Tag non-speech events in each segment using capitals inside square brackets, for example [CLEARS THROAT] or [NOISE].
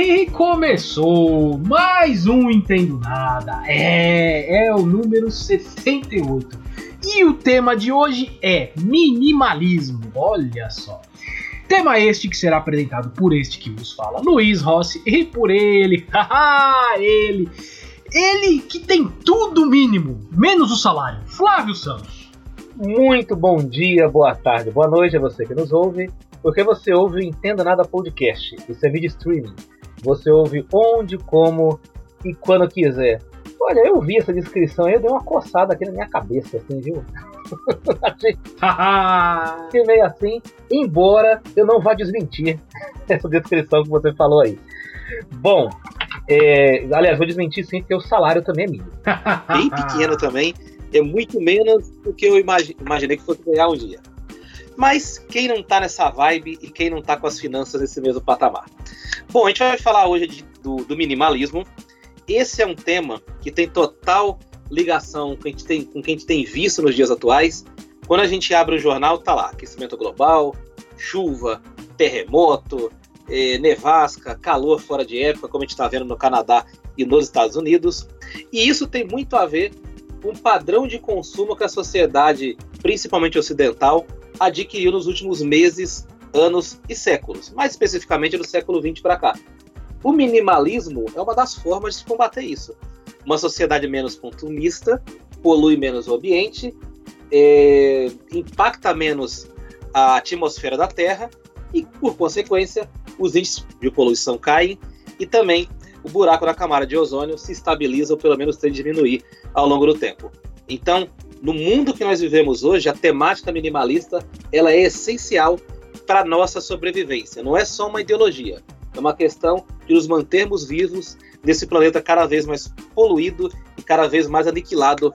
E começou mais um Entendo Nada. É, é o número 68. E o tema de hoje é minimalismo. Olha só. Tema este que será apresentado por este que vos fala, Luiz Rossi, e por ele, [LAUGHS] haha, ele, ele que tem tudo mínimo, menos o salário, Flávio Santos. Muito bom dia, boa tarde, boa noite a você que nos ouve, porque você ouve o Entenda Nada Podcast, isso é vídeo streaming. Você ouve onde, como e quando quiser. Olha, eu vi essa descrição aí, eu dei uma coçada aqui na minha cabeça, assim, viu? [LAUGHS] Achei meio assim, embora eu não vá desmentir [LAUGHS] essa descrição que você falou aí. Bom, é, aliás, vou desmentir sim, porque o salário também é mínimo. Bem pequeno também, é muito menos do que eu imagi imaginei que fosse ganhar um dia. Mas quem não tá nessa vibe e quem não tá com as finanças nesse mesmo patamar? Bom, a gente vai falar hoje de, do, do minimalismo. Esse é um tema que tem total ligação com, a gente tem, com o que a gente tem visto nos dias atuais. Quando a gente abre o jornal, tá lá: aquecimento global, chuva, terremoto, eh, nevasca, calor fora de época, como a gente está vendo no Canadá e nos Estados Unidos. E isso tem muito a ver com o padrão de consumo que a sociedade, principalmente ocidental, adquiriu nos últimos meses, anos e séculos, mais especificamente do século XX para cá. O minimalismo é uma das formas de combater isso uma sociedade menos consumista, polui menos o ambiente, é, impacta menos a atmosfera da Terra e, por consequência, os índices de poluição caem e também o buraco na camada de ozônio se estabiliza ou pelo menos a diminuir ao longo do tempo. Então, no mundo que nós vivemos hoje, a temática minimalista ela é essencial para nossa sobrevivência. Não é só uma ideologia, é uma questão de nos mantermos vivos nesse planeta cada vez mais poluído e cada vez mais aniquilado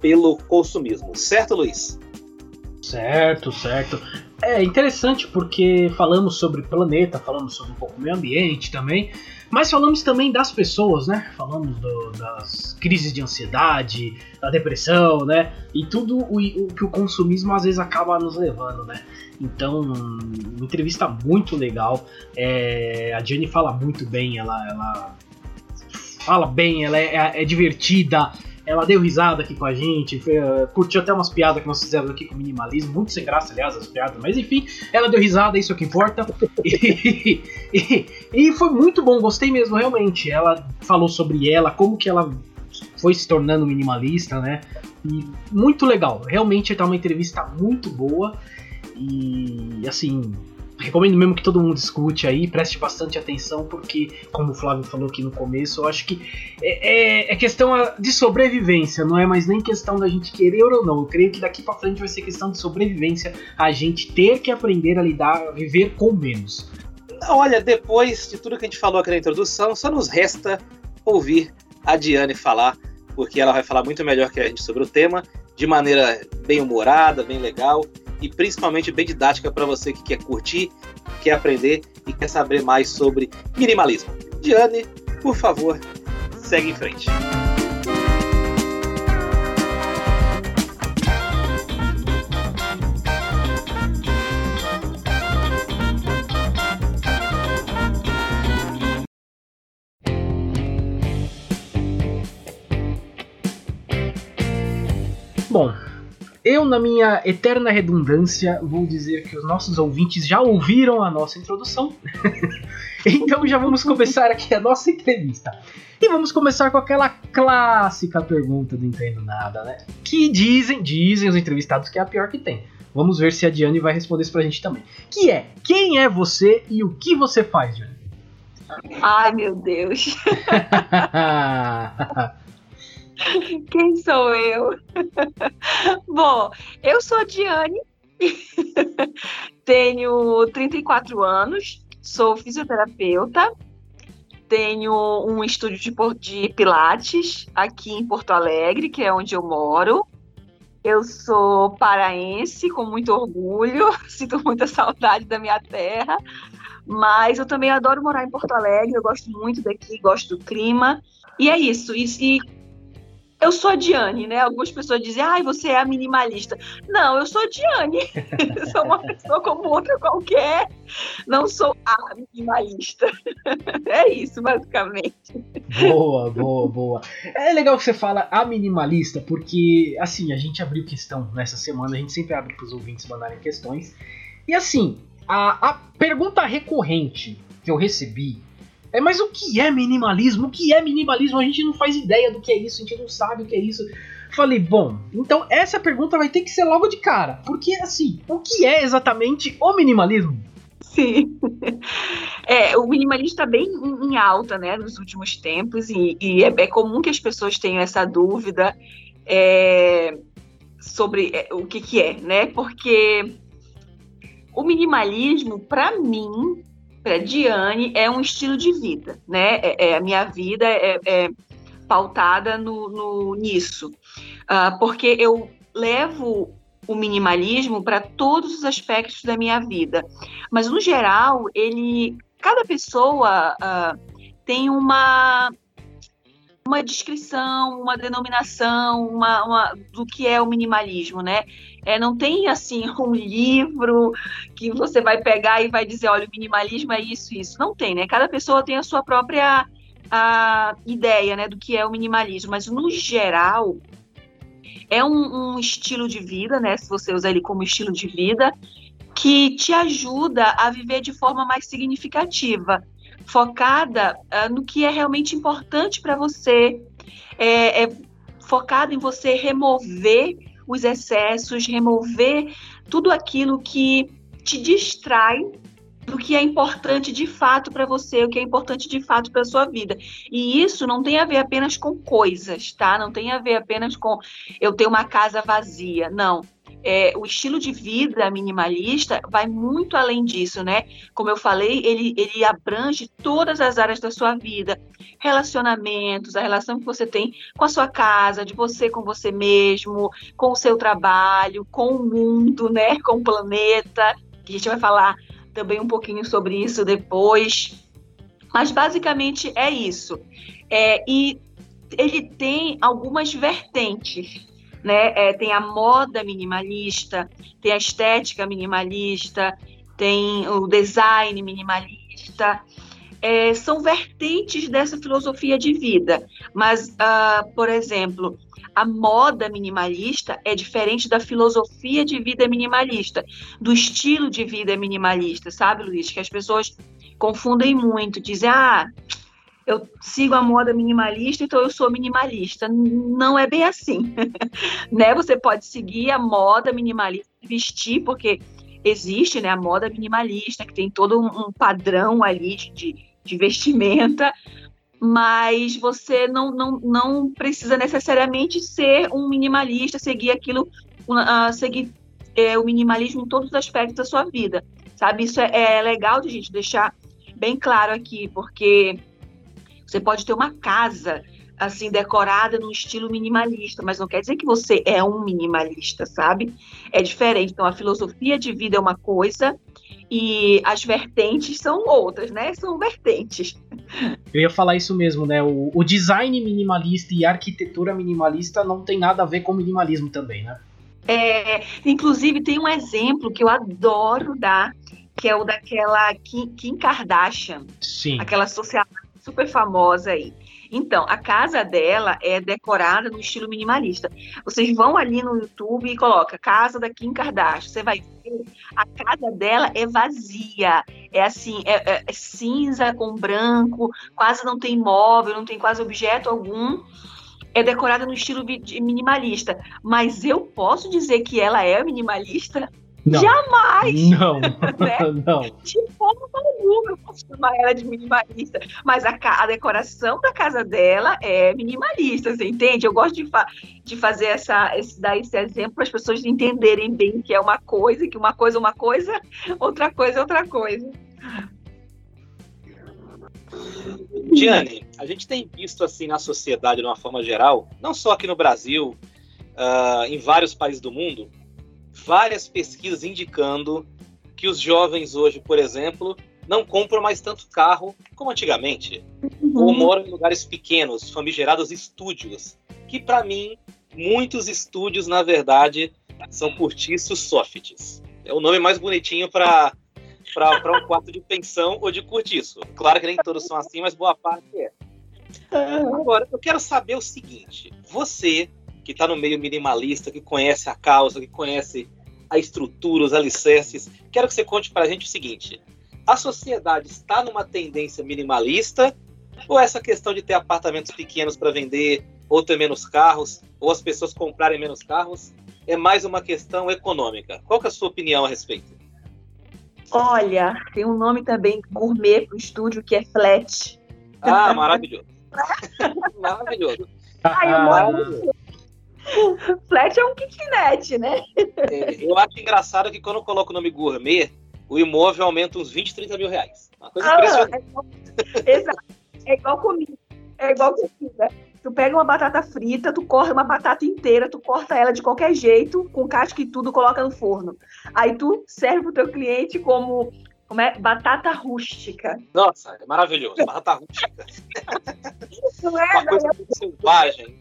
pelo consumismo. Certo, Luiz? Certo, certo. É interessante porque falamos sobre planeta, falamos sobre um pouco meio ambiente também, mas falamos também das pessoas, né? Falamos do, das crises de ansiedade, da depressão, né? E tudo o, o, que o consumismo às vezes acaba nos levando, né? Então, uma entrevista muito legal. É, a Jenny fala muito bem, ela, ela fala bem, ela é, é, é divertida, ela deu risada aqui com a gente, foi, uh, curtiu até umas piadas que nós fizemos aqui com minimalismo, muito sem graça, aliás, as piadas, mas enfim, ela deu risada, isso é o que importa. [LAUGHS] e, e, e, foi muito bom, gostei mesmo, realmente. Ela falou sobre ela, como que ela foi se tornando minimalista, né? E muito legal, realmente tá uma entrevista muito boa. E assim, recomendo mesmo que todo mundo escute aí, preste bastante atenção, porque, como o Flávio falou aqui no começo, eu acho que é, é, é, questão de sobrevivência, não é mais nem questão da gente querer ou não. Eu creio que daqui para frente vai ser questão de sobrevivência, a gente ter que aprender a lidar, a viver com menos. Olha, depois de tudo que a gente falou aqui na introdução, só nos resta ouvir a Diane falar, porque ela vai falar muito melhor que a gente sobre o tema, de maneira bem humorada, bem legal e principalmente bem didática para você que quer curtir, quer aprender e quer saber mais sobre minimalismo. Diane, por favor, segue em frente. Bom, eu, na minha eterna redundância, vou dizer que os nossos ouvintes já ouviram a nossa introdução. [LAUGHS] então já vamos começar aqui a nossa entrevista. E vamos começar com aquela clássica pergunta do Entendo Nada, né? Que dizem, dizem os entrevistados que é a pior que tem. Vamos ver se a Diane vai responder isso pra gente também. Que é, quem é você e o que você faz, Diane? Ai, meu Deus. [LAUGHS] [LAUGHS] Quem sou eu? [LAUGHS] Bom, eu sou a Diane, [LAUGHS] tenho 34 anos, sou fisioterapeuta, tenho um estúdio de, de Pilates aqui em Porto Alegre, que é onde eu moro. Eu sou paraense, com muito orgulho, sinto muita saudade da minha terra, mas eu também adoro morar em Porto Alegre, eu gosto muito daqui, gosto do clima. E é isso. E, e eu sou a Diane, né? Algumas pessoas dizem, ai, você é a minimalista. Não, eu sou a Diane. [LAUGHS] sou uma pessoa como outra qualquer. Não sou a minimalista. [LAUGHS] é isso, basicamente. Boa, boa, boa. É legal que você fala a minimalista, porque, assim, a gente abriu questão nessa semana, a gente sempre abre para os ouvintes mandarem questões. E, assim, a, a pergunta recorrente que eu recebi é, mas o que é minimalismo? O que é minimalismo? A gente não faz ideia do que é isso, a gente não sabe o que é isso. Falei, bom, então essa pergunta vai ter que ser logo de cara. Porque, assim, o que é exatamente o minimalismo? Sim. [LAUGHS] É, o minimalismo está bem em alta, né, nos últimos tempos, e, e é, é, comum que as pessoas tenham essa dúvida é, sobre é, o que, que é, né? Porque o minimalismo, para mim, para Diane é um estilo de vida, né? É, é a minha vida é, é pautada no, no nisso, uh, porque eu levo o minimalismo para todos os aspectos da minha vida, mas no geral ele, cada pessoa uh, tem uma uma descrição, uma denominação, uma, uma, do que é o minimalismo, né? É, não tem assim [LAUGHS] um livro que você vai pegar e vai dizer, olha, o minimalismo é isso, isso. Não tem, né? Cada pessoa tem a sua própria a ideia, né, do que é o minimalismo. Mas no geral é um, um estilo de vida, né? Se você usar ele como estilo de vida, que te ajuda a viver de forma mais significativa focada uh, no que é realmente importante para você, é, é focada em você remover os excessos, remover tudo aquilo que te distrai do que é importante de fato para você, o que é importante de fato para sua vida. E isso não tem a ver apenas com coisas, tá? Não tem a ver apenas com eu ter uma casa vazia. Não é, o estilo de vida minimalista vai muito além disso, né? Como eu falei, ele, ele abrange todas as áreas da sua vida, relacionamentos, a relação que você tem com a sua casa, de você com você mesmo, com o seu trabalho, com o mundo, né? [LAUGHS] Com o planeta. A gente vai falar também um pouquinho sobre isso depois. Mas basicamente é isso. É, e ele tem algumas vertentes né? É, tem a moda minimalista, tem a estética minimalista, tem o design minimalista. É, são vertentes dessa filosofia de vida. Mas, uh, por exemplo, a moda minimalista é diferente da filosofia de vida minimalista, do estilo de vida minimalista, sabe, Luiz? Que as pessoas confundem muito, dizem, ah, eu sigo a moda minimalista, então eu sou minimalista. Não é bem assim, [LAUGHS] né? Você pode seguir a moda minimalista, vestir, porque existe, né, a moda minimalista, que tem todo um, padrão ali de, de vestimenta, mas você não, não, não precisa necessariamente ser um minimalista, seguir aquilo, uh, seguir é, o minimalismo em todos os aspectos da sua vida, sabe? Isso é, é legal de gente deixar bem claro aqui, porque você pode ter uma casa assim decorada num estilo minimalista, mas não quer dizer que você é um minimalista, sabe? É diferente. Então a filosofia de vida é uma coisa e as vertentes são outras, né? São vertentes. Eu ia falar isso mesmo, né? O, o design minimalista e a arquitetura minimalista não tem nada a ver com minimalismo também, né? É, inclusive tem um exemplo que eu adoro dar, que é o daquela Kim, Kim Kardashian, Sim. aquela social super famosa aí. Então, a casa dela é decorada no estilo minimalista. Vocês vão ali no YouTube e coloca casa da Kim Kardashian. Você vai ver, a casa dela é vazia. É assim, é, é, é cinza com branco, quase não tem móvel, não tem quase objeto algum. É decorada no estilo minimalista. Mas eu posso dizer que ela é minimalista? Não. Jamais! Não, [LAUGHS] né? não. De forma alguma eu posso chamar ela de minimalista. Mas a, a, decoração da casa dela é minimalista, você entende? Eu gosto de, fa de fazer essa, esse, dar esse exemplo para as pessoas entenderem bem que é uma coisa, que uma coisa é uma coisa, outra coisa é outra coisa. Diane, a gente tem visto assim na sociedade de uma forma geral, não só aqui no Brasil, uh, em vários países do mundo, várias pesquisas indicando que os jovens hoje, por exemplo, não compram mais tanto carro como antigamente, uhum. ou moram em lugares pequenos, famigerados estúdios, que para mim muitos estúdios na verdade são cortiços softs. É o nome mais bonitinho para para um quarto de pensão ou de cortiço. Claro que nem todos são assim, mas boa parte é. Agora, eu quero saber o seguinte: você que está no meio minimalista, que conhece a causa, que conhece a estrutura, os alicerces, quero que você conte para a gente o seguinte: a sociedade está numa tendência minimalista ou essa questão de ter apartamentos pequenos para vender, ou ter menos carros, ou as pessoas comprarem menos carros, é mais uma questão econômica? Qual é a sua opinião a respeito? Olha, tem um nome também gourmet para o estúdio que é Flat. Ah, maravilhoso. [LAUGHS] maravilhoso. Ai, eu moro... [LAUGHS] Flat é um kitnet, né? É, eu acho engraçado que quando eu coloco o nome gourmet, o imóvel aumenta uns 20, 30 mil reais. Uma coisa ah, impressionante. É igual, exato. É igual comida. É igual comida. Tu pega uma batata frita, tu corta uma batata inteira, tu corta ela de qualquer jeito, com casca e tudo, coloca no forno. Aí tu serve pro teu cliente como, como é? batata rústica. Nossa, é maravilhoso, batata rústica. Não é, uma coisa muito selvagem.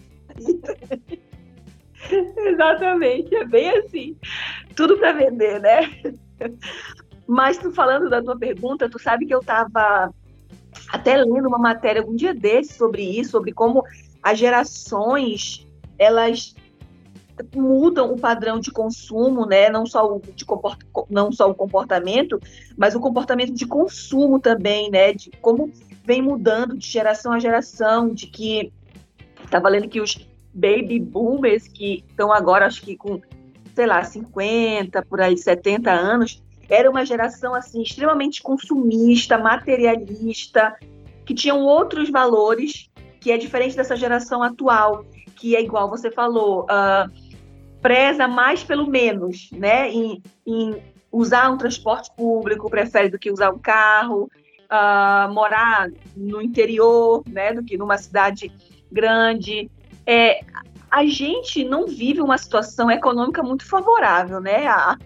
[LAUGHS] Exatamente, é bem assim. Tudo para vender, né? Mas tu falando da tua pergunta, tu sabe que eu estava até lendo uma matéria algum dia desse sobre isso, sobre como as gerações elas mudam o padrão de consumo, né? Não só o de comport... não só o comportamento, mas o comportamento de consumo também, né? De como vem mudando de geração a geração, de que estava lendo que os baby boomers que estão agora acho que com sei lá 50 por aí 70 anos era uma geração assim extremamente consumista, materialista, que tinham outros valores que é diferente dessa geração atual, que é igual você falou, uh, preza mais pelo menos, né? Em, em, usar um transporte público, prefere do que usar um carro, uh, morar no interior, né? Do que numa cidade grande. É, a gente não vive uma situação econômica muito favorável, né? Há,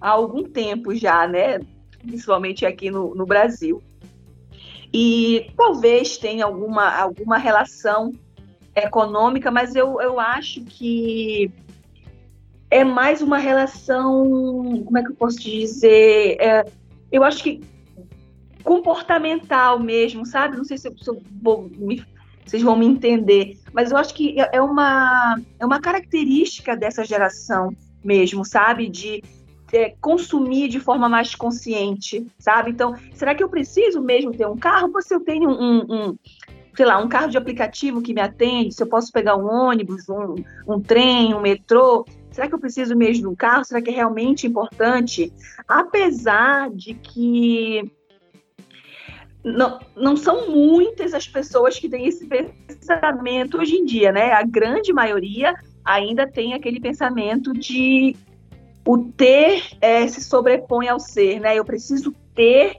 há algum tempo já, né? Principalmente aqui no, no Brasil. E talvez tenha alguma, alguma relação econômica, mas eu, eu acho que é mais uma relação, como é que eu posso dizer? É, eu acho que comportamental mesmo, sabe? Não sei se, eu, se eu vou me, vocês vão me entender, mas eu acho que é, é uma, é uma característica dessa geração mesmo, sabe? De é, consumir de forma mais consciente, sabe? Então, será que eu preciso mesmo ter um carro? Ou se eu tenho um, um, sei lá, um carro de aplicativo que me atende, se eu posso pegar um ônibus, um, um trem, um metrô, será que eu preciso mesmo de um carro? Será que é realmente importante? Apesar de que não, não são muitas as pessoas que têm esse pensamento hoje em dia, né? A grande maioria ainda tem aquele pensamento de o ter é, se sobrepõe ao ser, né? Eu preciso ter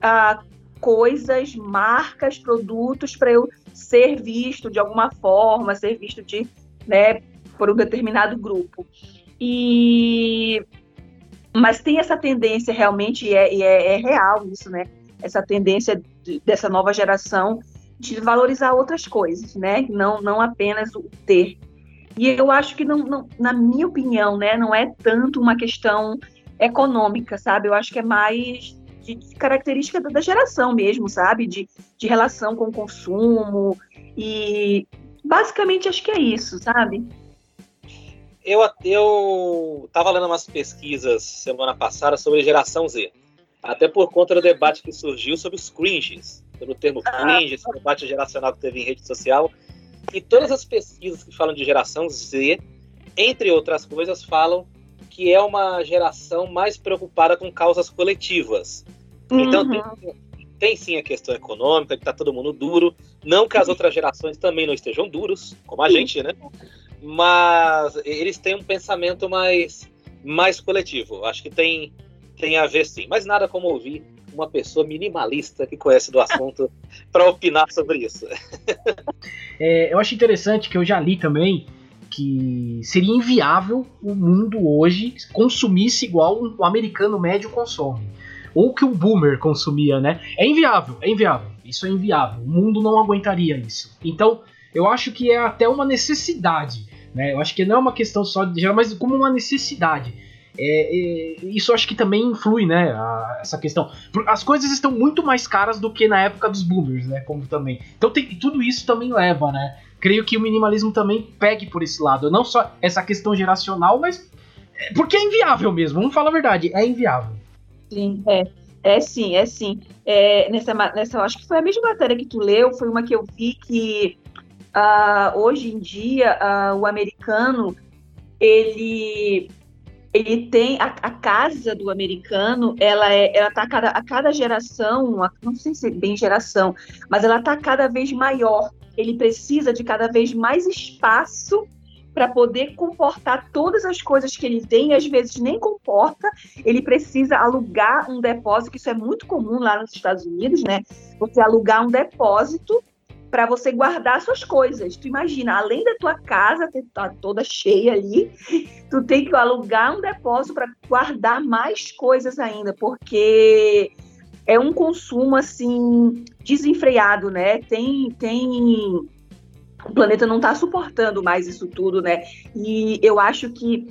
ah, coisas, marcas, produtos para eu ser visto de alguma forma, ser visto de, né, por um determinado grupo. E mas tem essa tendência realmente, e é, e é, é real isso, né? Essa tendência de, dessa nova geração de valorizar outras coisas, né? Não, não apenas o ter. E eu acho que, não, não, na minha opinião, né, não é tanto uma questão econômica, sabe? Eu acho que é mais de característica da geração mesmo, sabe? De, de relação com o consumo. E basicamente acho que é isso, sabe? Eu, eu lendo umas pesquisas semana passada sobre geração Z. Até por conta do debate que surgiu sobre os cringes, pelo termo ah. cringe, esse debate geracional que teve em rede social. E todas as pesquisas que falam de geração Z, entre outras coisas, falam que é uma geração mais preocupada com causas coletivas. Então, uhum. Tem, tem, sim a questão econômica, que está todo mundo duro. Não que as outras gerações também não estejam duros, como a gente, né? Mas eles têm um pensamento mais, mais coletivo. Acho que tem, tem a ver sim. Mas nada como ouvir uma pessoa minimalista que conhece do assunto [LAUGHS] para opinar sobre isso. é, eu acho interessante que eu já li também que seria inviável o mundo hoje consumisse igual o americano médio consome. Ou que o boomer consumia, né? É inviável, é inviável. Isso é inviável. O mundo não aguentaria isso. Então, eu acho que é até uma necessidade. Né? Eu acho que não é uma questão só de gerar, mas como uma necessidade. É, é, isso acho que também influi, né? A, essa questão. As coisas estão muito mais caras do que na época dos boomers, né? Como também. Então tem, tudo isso também leva, né? Creio que o minimalismo também pegue por esse lado. Não só essa questão geracional, mas. É, porque é inviável mesmo, vamos falar a verdade, é inviável. Sim, é. É sim, é sim. É, nessa, nessa, acho que foi a mesma matéria que tu leu, foi uma que eu vi que uh, hoje em dia uh, o americano ele ele tem a, a, casa do americano, ela é, ela tá a cada, a cada geração, não sei se é bem geração, mas ela tá cada vez maior. Ele precisa de cada vez mais espaço para poder comportar todas as coisas que ele tem, e às vezes nem comporta, ele precisa alugar um depósito, isso é muito comum lá nos Estados Unidos, né? Você alugar um depósito para você guardar suas coisas. Tu imagina, além da tua casa ter tá toda cheia ali, [LAUGHS] tu tem que alugar um depósito para guardar mais coisas ainda, porque é um consumo assim desenfreado, né? Tem tem o planeta não está suportando mais isso tudo, né? E eu acho que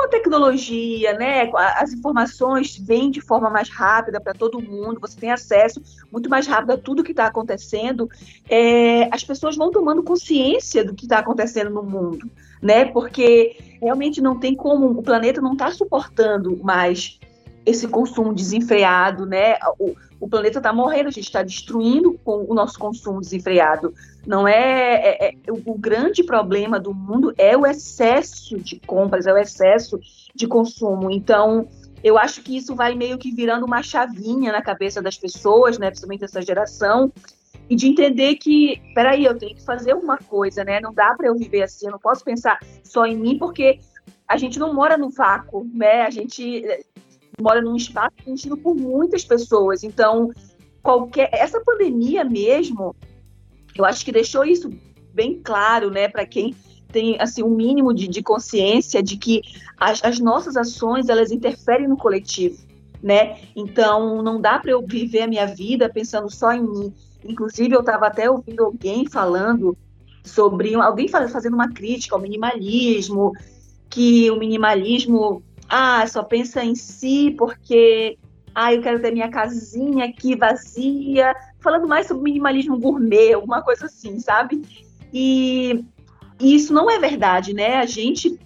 com a tecnologia, né, as informações vêm de forma mais rápida para todo mundo, você tem acesso muito mais rápido a tudo que está acontecendo, é, as pessoas vão tomando consciência do que está acontecendo no mundo, né, porque realmente não tem como, o planeta não está suportando mais esse consumo desenfreado, né, o, o planeta está morrendo, a gente está destruindo com o nosso consumo desenfreado. Não é, é, é, o grande problema do mundo é o excesso de compras, é o excesso de consumo. Então, eu acho que isso vai meio que virando uma chavinha na cabeça das pessoas, né, principalmente dessa geração, e de entender que, peraí, eu tenho que fazer alguma coisa, né? Não dá para eu viver assim, eu não posso pensar só em mim, porque a gente não mora no vácuo, né? A gente mora num espaço preenchido por muitas pessoas. Então, qualquer essa pandemia mesmo, eu acho que deixou isso bem claro, né, para quem tem assim um mínimo de, de consciência de que as, as, nossas ações elas interferem no coletivo, né? Então não dá para eu viver a minha vida pensando só em mim. Inclusive eu estava até ouvindo alguém falando sobre alguém fazendo uma crítica ao minimalismo, que o minimalismo ah, só pensa em si porque ah, eu quero ter minha casinha aqui vazia, falando mais sobre minimalismo gourmet, alguma coisa assim, sabe? E, e isso não é verdade, né? A gente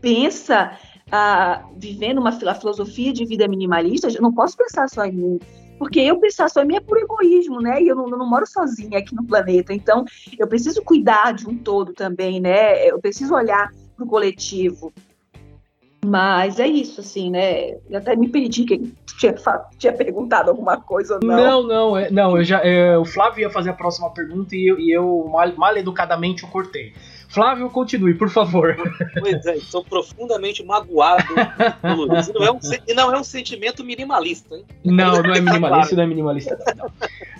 pensa ah, vivendo uma filosofia de vida minimalista, eu não posso pensar só em mim, porque eu pensar só em mim é por egoísmo, né? E eu não, eu não moro sozinha aqui no planeta, então eu preciso cuidar de um todo também, né? Eu preciso olhar para o coletivo. Mas é isso, assim, né? Eu até me perdi que tinha, tinha perguntado alguma coisa ou não. Não, não, é, não eu já, é, o Flávio ia fazer a próxima pergunta e eu, e eu mal, mal educadamente o cortei. Flávio, continue, por favor. Pois é, estou profundamente magoado [LAUGHS] não, é um, e não é um sentimento minimalista, hein? Não, não é minimalista, não é minimalista.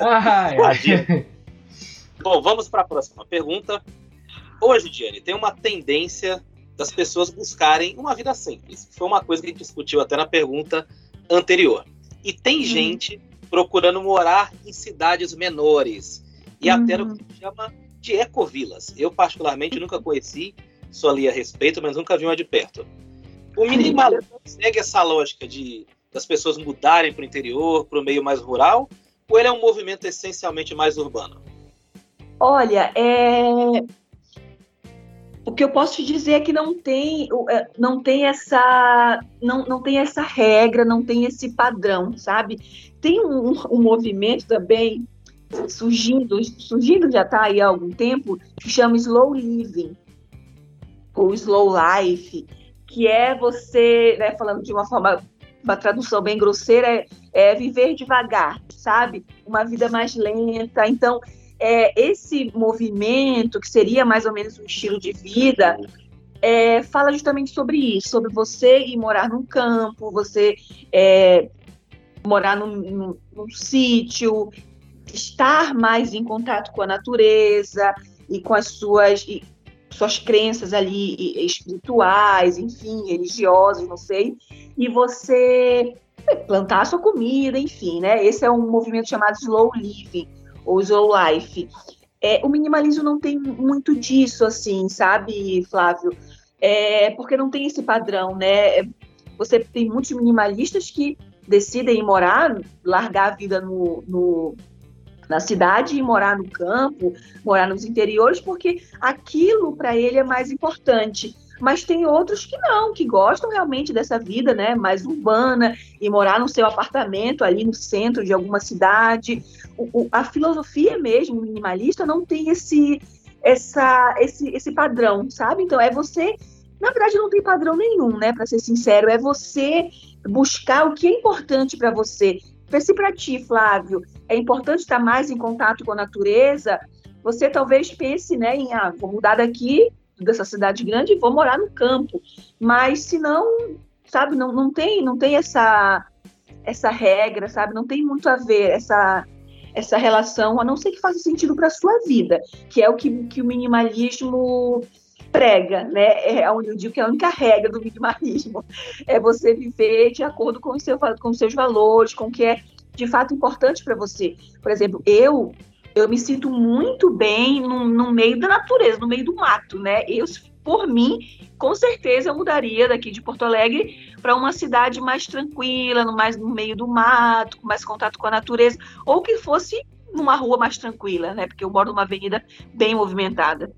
Ah, é. Bom, vamos para a próxima pergunta. Hoje, Diane, tem uma tendência das pessoas buscarem uma vida simples. Foi uma coisa que a gente discutiu até na pergunta anterior. E tem uhum. gente procurando morar em cidades menores e uhum. até no que se chama de ecovilas. Eu, particularmente, nunca conheci, só li a respeito, mas nunca vi uma de perto. O minimalismo segue essa lógica de das pessoas mudarem para o interior, para o meio mais rural, ou ele é um movimento essencialmente mais urbano? Olha, é o que eu posso te dizer é que não tem, é, não tem essa, não, não tem essa regra, não tem esse padrão, sabe? Tem um, um movimento também surgindo, surgindo já está aí há algum tempo, que chama slow living ou slow life, que é você, né, falando de uma forma, uma tradução bem grosseira, é, é viver devagar, sabe? Uma vida mais lenta. Então, é, esse movimento, que seria mais ou menos um estilo de vida, é, fala justamente sobre isso, sobre você ir morar num campo, você é, morar num, num, num sítio, estar mais em contato com a natureza e com as suas, e, suas crenças ali espirituais, enfim, religiosas, não sei, e você plantar a sua comida, enfim, né? Esse é um movimento chamado slow living ou slow life. É, o minimalismo não tem muito disso, assim, sabe, Flávio? É, porque não tem esse padrão, né? Você tem muitos minimalistas que decidem morar, largar a vida no, no na cidade e morar no campo, morar nos interiores, porque aquilo para ele é mais importante. Mas tem outros que não, que gostam realmente dessa vida, né, mais urbana e morar no seu apartamento ali no centro de alguma cidade. O, o, a filosofia mesmo minimalista não tem esse, essa, esse, esse padrão, sabe? Então é você na verdade, não tem padrão nenhum, né? Para ser sincero, é você buscar o que é importante para você. Se para ti, Flávio, é importante estar mais em contato com a natureza, você talvez pense, né, em ah, vou mudar daqui dessa cidade grande e vou morar no campo. Mas se não, sabe, não, não tem, não tem essa essa regra, sabe? Não tem muito a ver essa essa relação, a não ser que faça sentido para sua vida, que é o que, que o minimalismo prega, né? É onde eu digo que é a única regra do minimalismo é você viver de acordo com, seu, com os seus valores, com o que é de fato importante para você. Por exemplo, eu eu me sinto muito bem no, no, meio da natureza, no meio do mato, né? Eu, por mim, com certeza eu mudaria daqui de Porto Alegre para uma cidade mais tranquila, no, mais no meio do mato, com mais contato com a natureza, ou que fosse numa rua mais tranquila, né? Porque eu moro numa avenida bem movimentada.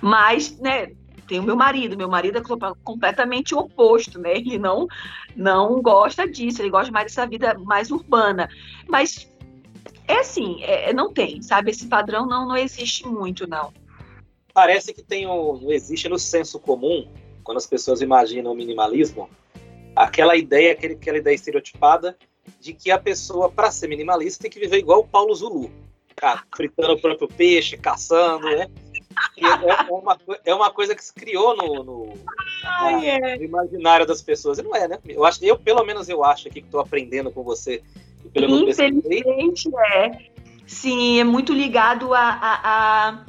Mas, né, tem o meu marido, meu marido é completamente oposto, né? Ele não não gosta disso, ele gosta mais dessa vida mais urbana. Mas é assim, é, não tem, sabe? Esse padrão não, não existe muito, não. Parece que tem um, não existe no senso comum, quando as pessoas imaginam o minimalismo, aquela ideia, aquele, aquela ideia estereotipada de que a pessoa, para ser minimalista, tem que viver igual o Paulo Zulu, cara, fritando o próprio peixe, caçando, né? É, é, uma, é uma coisa que se criou no, no, Ai, é. no imaginário das pessoas. E não é, né? Eu, acho, eu, pelo menos, eu acho aqui que estou aprendendo com você. Pelo Infelizmente, é. Sim, é muito ligado a, a, a...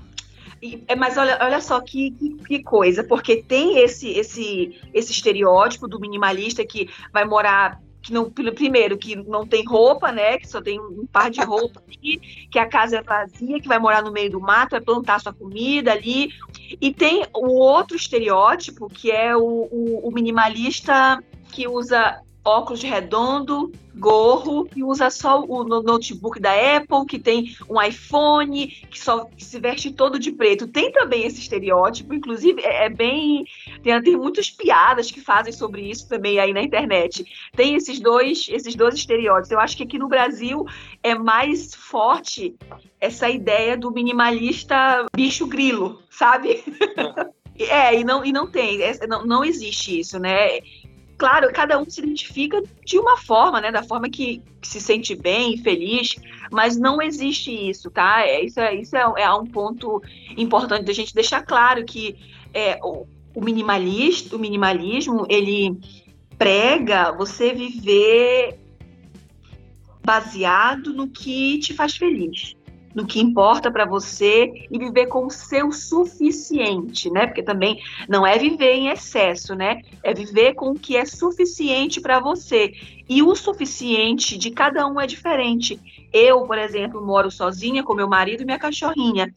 É, mas olha, olha só que, que, que, coisa, porque tem esse, esse, esse estereótipo do minimalista que vai morar que não, primeiro, que não tem roupa, né? Que só tem um par de roupa [LAUGHS] ali, que a casa é vazia, que vai morar no meio do mato, vai plantar sua comida ali. E tem o outro estereótipo, que é o, o, o minimalista que usa óculos de redondo, gorro, e usa só o notebook da Apple, que tem um iPhone, que só se veste todo de preto. Tem também esse estereótipo, inclusive é, é bem. Tem, tem muitas piadas que fazem sobre isso também aí na internet. Tem esses dois, esses dois estereótipos. Eu acho que aqui no Brasil é mais forte essa ideia do minimalista bicho grilo, sabe? É, [LAUGHS] e não, e não tem, é, não, não existe isso, né? Claro, cada um se identifica de uma forma, né? Da forma que, se sente bem, feliz, mas não existe isso, tá? É, isso é, isso é, é um ponto importante da gente deixar claro que é, o, o minimalista, o minimalismo, ele prega você viver baseado no que te faz feliz no que importa para você e viver com o seu suficiente, né? Porque também não é viver em excesso, né? É viver com o que é suficiente para você. E o suficiente de cada um é diferente. Eu, por exemplo, moro sozinha com meu marido e minha cachorrinha.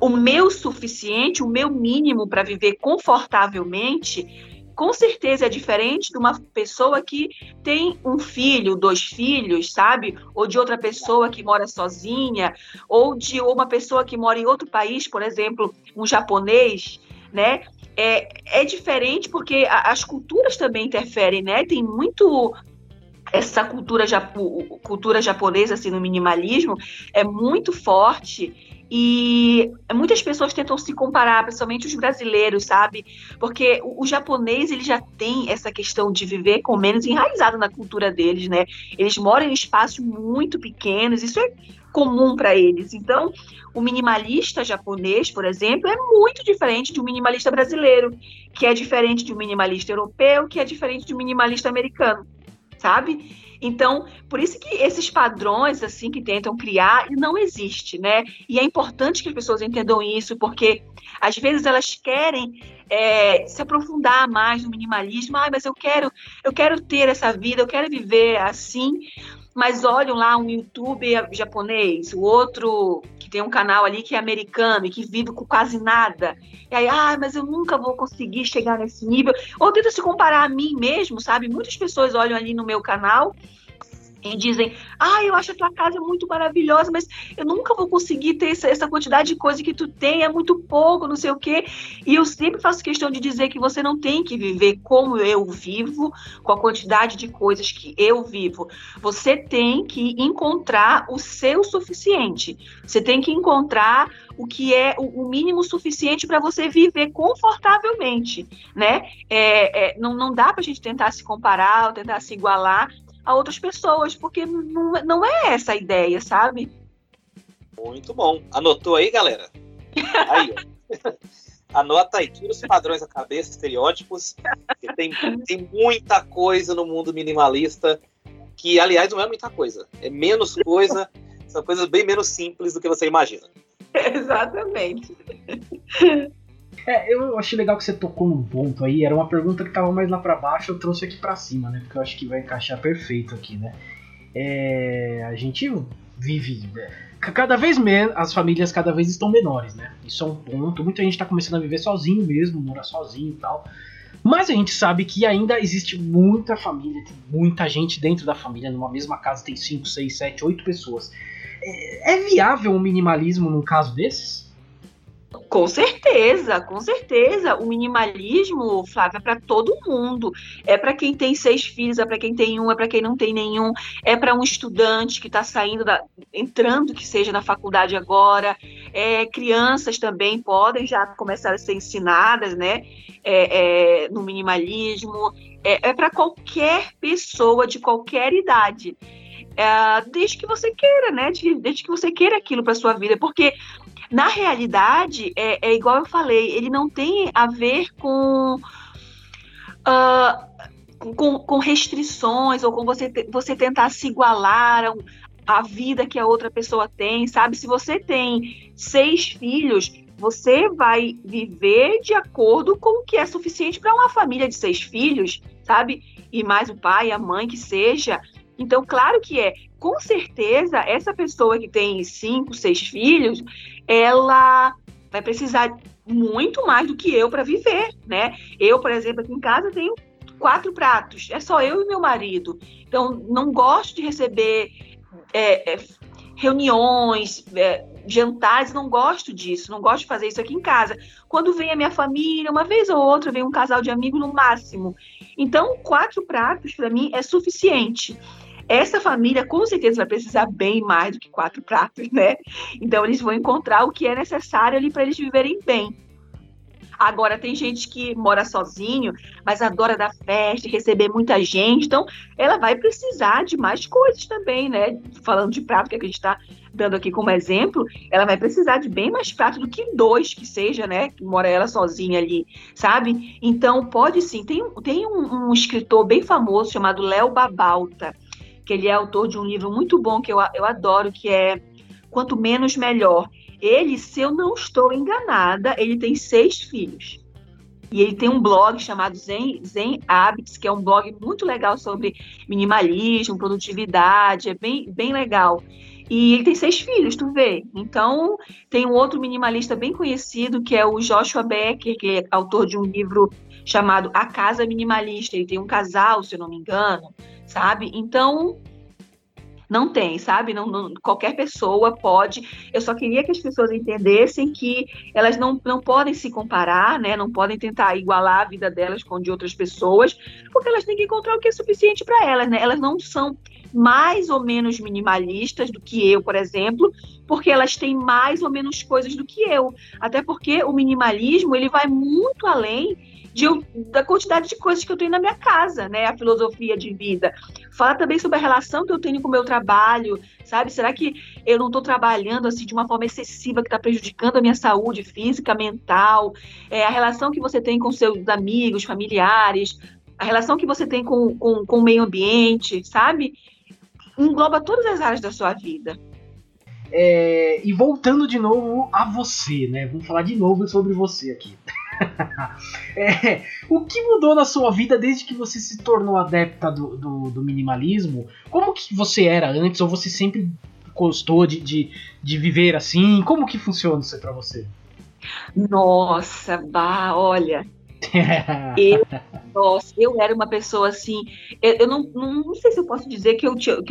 O meu suficiente, o meu mínimo para viver confortavelmente com certeza é diferente de uma pessoa que tem um filho, dois filhos, sabe? Ou de outra pessoa que mora sozinha, ou de uma pessoa que mora em outro país, por exemplo, um japonês, né? É, é diferente porque a, as culturas também interferem, né? Tem muito essa cultura, cultura japonesa assim no minimalismo é muito forte e muitas pessoas tentam se comparar, principalmente os brasileiros, sabe? Porque o, o, japonês ele já tem essa questão de viver com menos enraizado na cultura deles, né? Eles moram em espaços muito pequenos, isso é comum para eles. Então, o minimalista japonês, por exemplo, é muito diferente de um minimalista brasileiro, que é diferente de um minimalista europeu, que é diferente de um minimalista americano, sabe? Então, por isso que esses padrões assim que tentam criar não existe, né? E é importante que as pessoas entendam isso, porque às vezes elas querem é, se aprofundar mais no minimalismo. Ah, mas eu quero, eu quero ter essa vida, eu quero viver assim. Mas olham lá um youtuber japonês, o outro que tem um canal ali que é americano e que vive com quase nada. E aí, ah, mas eu nunca vou conseguir chegar nesse nível. Ou tenta se comparar a mim mesmo, sabe? Muitas pessoas olham ali no meu canal e dizem, ah, eu acho a tua casa muito maravilhosa, mas eu nunca vou conseguir ter essa, essa, quantidade de coisa que tu tem, é muito pouco, não sei o quê. E eu sempre faço questão de dizer que você não tem que viver como eu vivo, com a quantidade de coisas que eu vivo. Você tem que encontrar o seu suficiente. Você tem que encontrar o que é o, mínimo suficiente para você viver confortavelmente, né? É, é, não, não dá para a gente tentar se comparar ou tentar se igualar a outras pessoas, porque não, não é essa a ideia, sabe? Muito bom. Anotou aí, galera? [LAUGHS] Aí, ó. [LAUGHS] Anota aí, tira os padrões da cabeça, estereótipos. Tem, tem muita coisa no mundo minimalista que, aliás, não é muita coisa. É menos coisa, são coisas bem menos simples do que você imagina. [LAUGHS] Exatamente. É, eu achei legal que você tocou num ponto aí. Era uma pergunta que tava mais lá para baixo, eu trouxe aqui para cima, né? Porque eu acho que vai encaixar perfeito aqui, né? É, a gente vive. É, cada vez menos. As famílias cada vez estão menores, né? Isso é um ponto. Muita gente tá começando a viver sozinho mesmo, morar sozinho e tal. Mas a gente sabe que ainda existe muita família, tem muita gente dentro da família, numa mesma casa tem 5, 6, 7, 8 pessoas. É, é viável o minimalismo num caso desses? Com certeza, com certeza. O minimalismo, Flávia, é para todo mundo. É para quem tem seis filhos, é para quem tem um, é para quem não tem nenhum, é para um estudante que está saindo, da, entrando, que seja na faculdade agora. É, crianças também podem já começar a ser ensinadas, né, é, é, no minimalismo. É, é para qualquer pessoa de qualquer idade. É, desde que você queira, né? Desde, que você queira aquilo para sua vida, porque na realidade, é, é igual eu falei, ele não tem a ver com. Uh, com, com, restrições ou com você, você tentar se igualar a, a vida que a outra pessoa tem, sabe? Se você tem seis filhos, você vai viver de acordo com o que é suficiente para uma família de seis filhos, sabe? E mais o pai, a mãe que seja. Então, claro que é. Com certeza, essa pessoa que tem cinco, seis filhos, ela vai precisar muito mais do que eu para viver, né? Eu, por exemplo, aqui em casa tenho quatro pratos, é só eu e meu marido. Então, não gosto de receber é, é, reuniões, é, jantares, não gosto disso, não gosto de fazer isso aqui em casa. Quando vem a minha família, uma vez ou outra, vem um casal de amigos no máximo. Então, quatro pratos para mim é suficiente. Essa família com certeza vai precisar bem mais do que quatro pratos, né? Então eles vão encontrar o que é necessário ali para eles viverem bem. Agora tem gente que mora sozinho, mas adora dar festa, receber muita gente, então ela vai precisar de mais coisas também, né? Falando de prato que a gente está dando aqui como exemplo, ela vai precisar de bem mais prato do que dois que seja, né? Que mora ela sozinha ali, sabe? Então pode sim. Tem, tem um, um escritor bem famoso chamado Léo Babalta que ele é autor de um livro muito bom que eu, eu adoro, que é Quanto Menos Melhor. Ele, se eu não estou enganada, ele tem seis filhos. E ele tem um blog chamado Zen, Zen Habits, que é um blog muito legal sobre minimalismo, produtividade, é bem, bem legal. E ele tem seis filhos, tu vê. Então, tem um outro minimalista bem conhecido, que é o Joshua Becker, que é autor de um livro chamado A Casa Minimalista. Ele tem um casal, se eu não me engano sabe? Então, não tem, sabe? Não, não, qualquer pessoa pode. Eu só queria que as pessoas entendessem que elas não, não podem se comparar, né? Não podem tentar igualar a vida delas com de outras pessoas, porque elas têm que encontrar o que é suficiente para elas, né? Elas não são mais ou menos minimalistas do que eu, por exemplo, porque elas têm mais ou menos coisas do que eu. Até porque o minimalismo ele vai muito além de, da quantidade de coisas que eu tenho na minha casa, né? A filosofia de vida. Fala também sobre a relação que eu tenho com o meu trabalho, sabe? Será que eu não estou trabalhando assim de uma forma excessiva que está prejudicando a minha saúde física, mental? É, a relação que você tem com seus amigos, familiares, a relação que você tem com, com, com o meio ambiente, sabe? Engloba todas as áreas da sua vida. É, e voltando de novo a você, né? Vamos falar de novo sobre você aqui. [LAUGHS] é, o que mudou na sua vida desde que você se tornou adepta do, do, do, minimalismo? Como que você era antes? Ou você sempre gostou de, de, de viver assim? Como que funciona isso para você? Nossa, bah, olha. [LAUGHS] eu, nossa, eu era uma pessoa assim. Eu, eu não, não, não, sei se eu posso dizer que eu, que eu,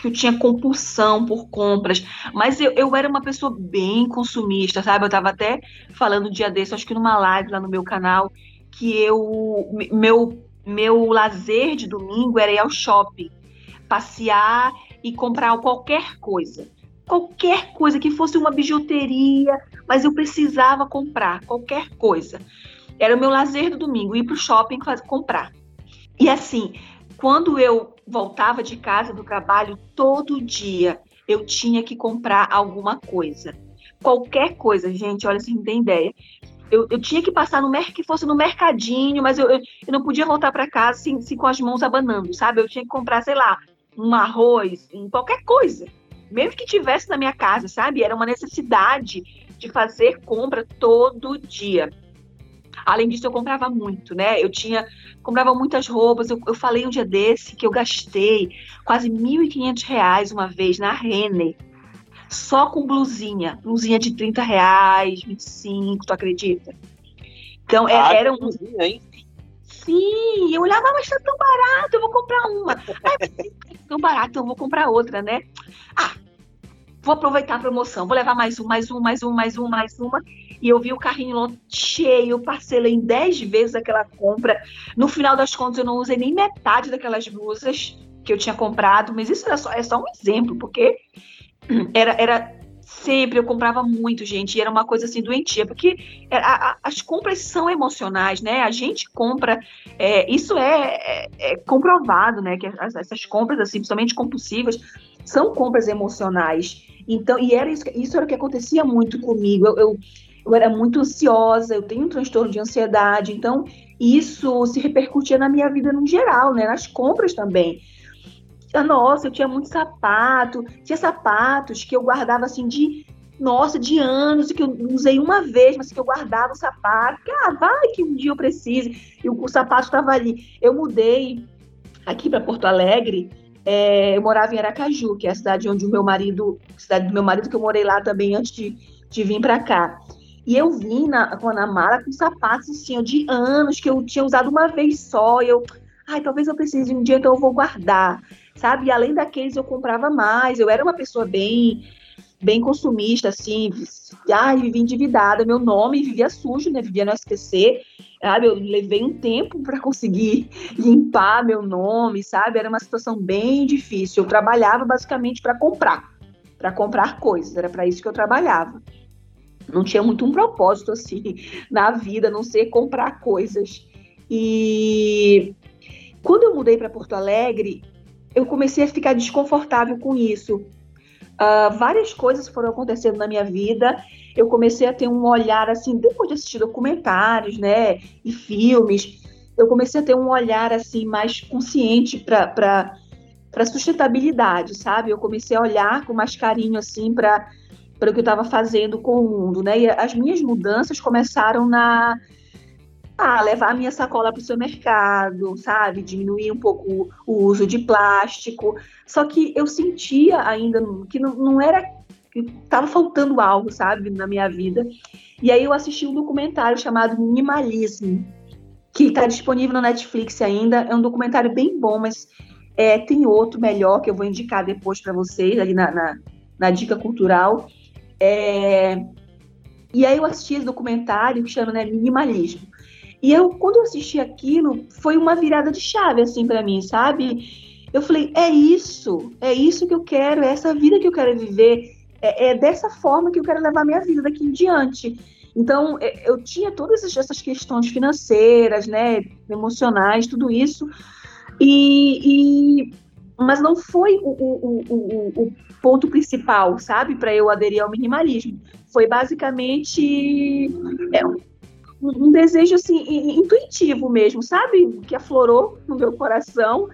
que eu tinha compulsão por compras, mas eu, eu era uma pessoa bem consumista, sabe? Eu estava até falando um dia desse, acho que numa live lá no meu canal, que eu. Meu, meu lazer de domingo era ir ao shopping, passear e comprar qualquer coisa qualquer coisa que fosse uma bijuteria, mas eu precisava comprar qualquer coisa. Era o meu lazer do domingo, ir para o shopping fazer, comprar. E assim, quando eu voltava de casa do trabalho, todo dia eu tinha que comprar alguma coisa. Qualquer coisa, gente, olha, vocês não tem ideia. Eu, eu tinha que passar no mercado, que fosse no mercadinho, mas eu, eu, eu não podia voltar para casa assim, assim, com as mãos abanando, sabe? Eu tinha que comprar, sei lá, um arroz, um, qualquer coisa mesmo que tivesse na minha casa, sabe? Era uma necessidade de fazer compra todo dia. Além disso, eu comprava muito, né? Eu tinha, comprava muitas roupas. Eu, eu falei um dia desse que eu gastei quase R$ 1.500 uma vez na Renner, só com blusinha, blusinha de 30 reais, 25, tu acredita? Então, é, ah, era um. Blusinha, hein? Sim, eu olhava, mas tá tão barato, eu vou comprar uma. [LAUGHS] Ai, tão barato, eu vou comprar outra, né? Ah, vou aproveitar a promoção, vou levar mais um, mais um, mais um, mais um, mais uma. E eu vi o carrinho cheio, parcelei em 10 vezes aquela compra. No final das contas, eu não usei nem metade daquelas blusas que eu tinha comprado, mas isso era só, é só um exemplo, porque [CLEARS THROAT] era, era sempre, eu comprava muito, gente, e era uma coisa assim doentia, porque a, a, as compras são emocionais, né? A gente compra, é, isso é, é, é, comprovado, né? Que as, essas compras, assim, principalmente compulsivas, são compras emocionais. Então, e era isso, isso era o que acontecia muito comigo. Eu, eu, eu era muito ansiosa, eu tenho um transtorno de ansiedade, então isso se repercutia na minha vida no geral, né? Nas compras também. Nossa, eu tinha muito sapato, tinha sapatos que eu guardava assim de nossa, de anos, que eu usei uma vez, mas que eu guardava o sapato, ah, vai que um dia eu precise, e o, o sapato estava ali. Eu mudei aqui para Porto Alegre é, eu morava em Aracaju, que é a cidade onde o meu marido, cidade do meu marido, que eu morei lá também antes de, de vir para cá. E eu vim na, com a mala com sapatos assim, de anos que eu tinha usado uma vez só. E eu, ai, talvez eu precise um dia, então eu vou guardar, sabe? E além daqueles, eu comprava mais. Eu era uma pessoa bem bem consumista, assim, ai, vivia endividada, meu nome vivia sujo, né? Vivia no SPC, sabe? Eu levei um tempo para conseguir [LAUGHS] limpar meu nome, sabe? Era uma situação bem difícil. Eu trabalhava basicamente para comprar, para comprar coisas, era para isso que eu trabalhava. Não tinha muito um propósito assim [LAUGHS] na vida, a não ser comprar coisas. E quando eu mudei para Porto Alegre, eu comecei a ficar desconfortável com isso. Uh, várias coisas foram acontecendo na minha vida eu comecei a ter um olhar assim, depois de assistir documentários, né, e filmes, eu comecei a ter um olhar assim mais consciente para para sustentabilidade, sabe? Eu comecei a olhar com mais carinho assim para para o que eu estava fazendo com o mundo, né? E as minhas mudanças começaram na a levar a minha sacola para o supermercado, sabe? Diminuir um pouco o uso de plástico. Só que eu sentia ainda que não, não era que tava faltando algo, sabe, na minha vida. E aí eu assisti um documentário chamado Minimalismo, que está disponível no Netflix ainda. É um documentário bem bom, mas é, tem outro melhor que eu vou indicar depois para vocês ali na, na, na, dica cultural. É, e aí eu assisti esse documentário que chama né, Minimalismo. E eu, quando eu assisti aquilo, foi uma virada de chave, assim, para mim, sabe? Eu falei, é isso, é isso que eu quero, é essa vida que eu quero viver é, é dessa forma que eu quero levar minha vida daqui em diante. Então, é, eu tinha todas essas questões financeiras, né, emocionais, tudo isso, e, e mas não foi o, o, o, o ponto principal, sabe, para eu aderir ao minimalismo. Foi basicamente é, um, desejo assim intuitivo mesmo, sabe, que aflorou no meu coração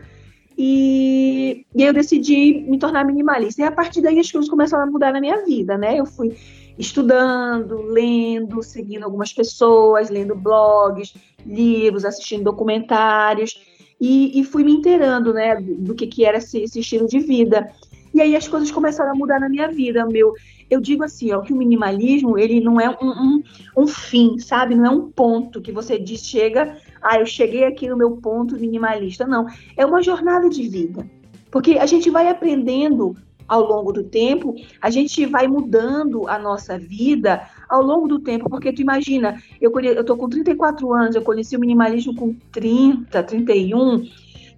e, e eu decidi me tornar minimalista. E a partir daí as coisas começaram a mudar na minha vida, né? Eu fui estudando, lendo, seguindo algumas pessoas, lendo blogs, livros, assistindo documentários e, e fui me inteirando, né, do, do que, que era esse, esse, estilo de vida. E aí as coisas começaram a mudar na minha vida. Meu, eu digo assim, ó, que o minimalismo ele não é um, um, um fim, sabe? Não é um ponto que você diz chega, ah, eu cheguei aqui no meu ponto minimalista. Não, é uma jornada de vida, porque a gente vai aprendendo ao longo do tempo, a gente vai mudando a nossa vida ao longo do tempo, porque tu imagina, eu, conhe... eu tô com 34 anos, eu conheci o minimalismo com 30, 31,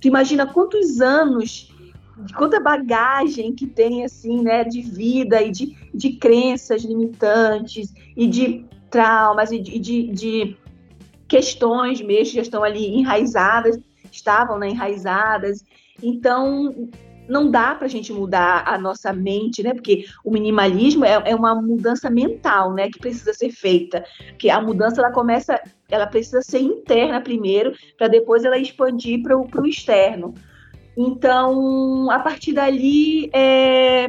tu imagina quantos anos, quanta bagagem que tem, assim, né, de vida e de, de crenças limitantes e de traumas e de, de, de questões mesmo já estão ali enraizadas, estavam né, enraizadas, então não dá para a gente mudar a nossa mente, né? Porque o minimalismo é, é, uma mudança mental, né? Que precisa ser feita. Que a mudança ela começa, ela precisa ser interna primeiro, para depois ela expandir para o externo. Então, a partir dali, é...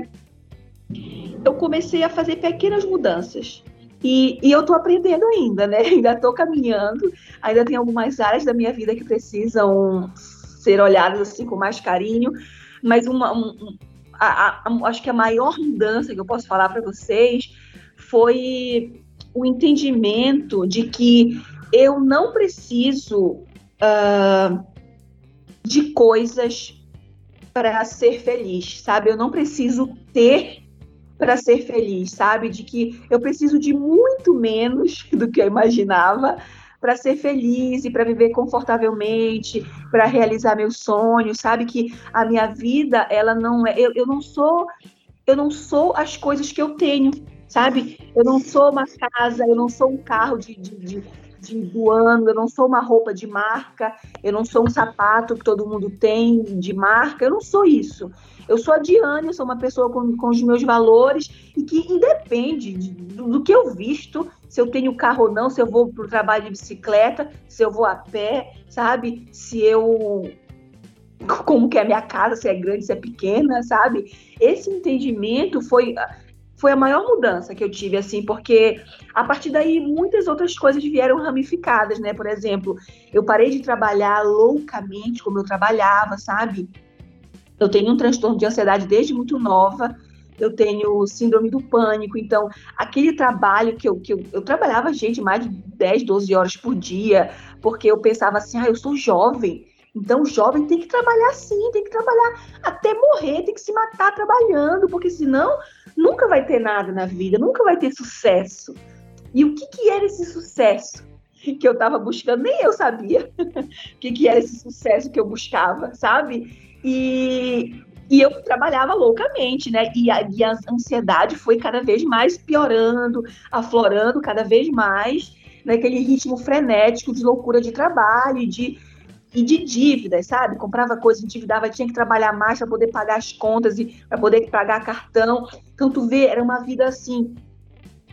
eu comecei a fazer pequenas mudanças. E, e eu estou aprendendo ainda, né? [LAUGHS] Ainda estou caminhando, ainda tem algumas áreas da minha vida que precisam ser olhadas assim com mais carinho, mas uma, um, a, a, acho que a maior mudança que eu posso falar para vocês foi o entendimento de que eu não preciso uh, de coisas para ser feliz, sabe? Eu não preciso ter para ser feliz, sabe? De que eu preciso de muito menos [LAUGHS] do que eu imaginava para ser feliz e para viver confortavelmente, para realizar meus sonhos, sabe que a minha vida ela não é, eu, eu não sou, eu não sou as coisas que eu tenho, sabe? Eu não sou uma casa, eu não sou um carro de, de, de, de do ano, eu não sou uma roupa de marca, eu não sou um sapato que todo mundo tem de marca, eu não sou isso. Eu sou a Diane, eu sou uma pessoa com, com os meus valores e que independe de, do, do, que eu visto, se eu tenho carro ou não, se eu vou para o trabalho de bicicleta, se eu vou a pé, sabe? Se eu. Como que é a minha casa, se é grande, se é pequena, sabe? Esse entendimento foi foi a maior mudança que eu tive, assim, porque a partir daí muitas outras coisas vieram ramificadas, né? Por exemplo, eu parei de trabalhar loucamente como eu trabalhava, sabe? Eu tenho um transtorno de ansiedade desde muito nova. Eu tenho síndrome do pânico. Então, aquele trabalho que eu, que eu, eu trabalhava, gente, mais de 10, 12 horas por dia, porque eu pensava assim, ah, eu sou jovem. Então, o jovem tem que trabalhar sim, tem que trabalhar até morrer, tem que se matar trabalhando, porque senão nunca vai ter nada na vida, nunca vai ter sucesso. E o que, que era esse sucesso que eu estava buscando? Nem eu sabia [LAUGHS] o que, que era esse sucesso que eu buscava, sabe? E, e eu trabalhava loucamente, né? E a, e a ansiedade foi cada vez mais piorando, aflorando cada vez mais, naquele ritmo frenético de loucura de trabalho, de, e de dívidas, sabe? Comprava coisa, endividava, tinha que trabalhar mais para poder pagar as contas e para poder pagar cartão. Então, tu vê, era uma vida assim,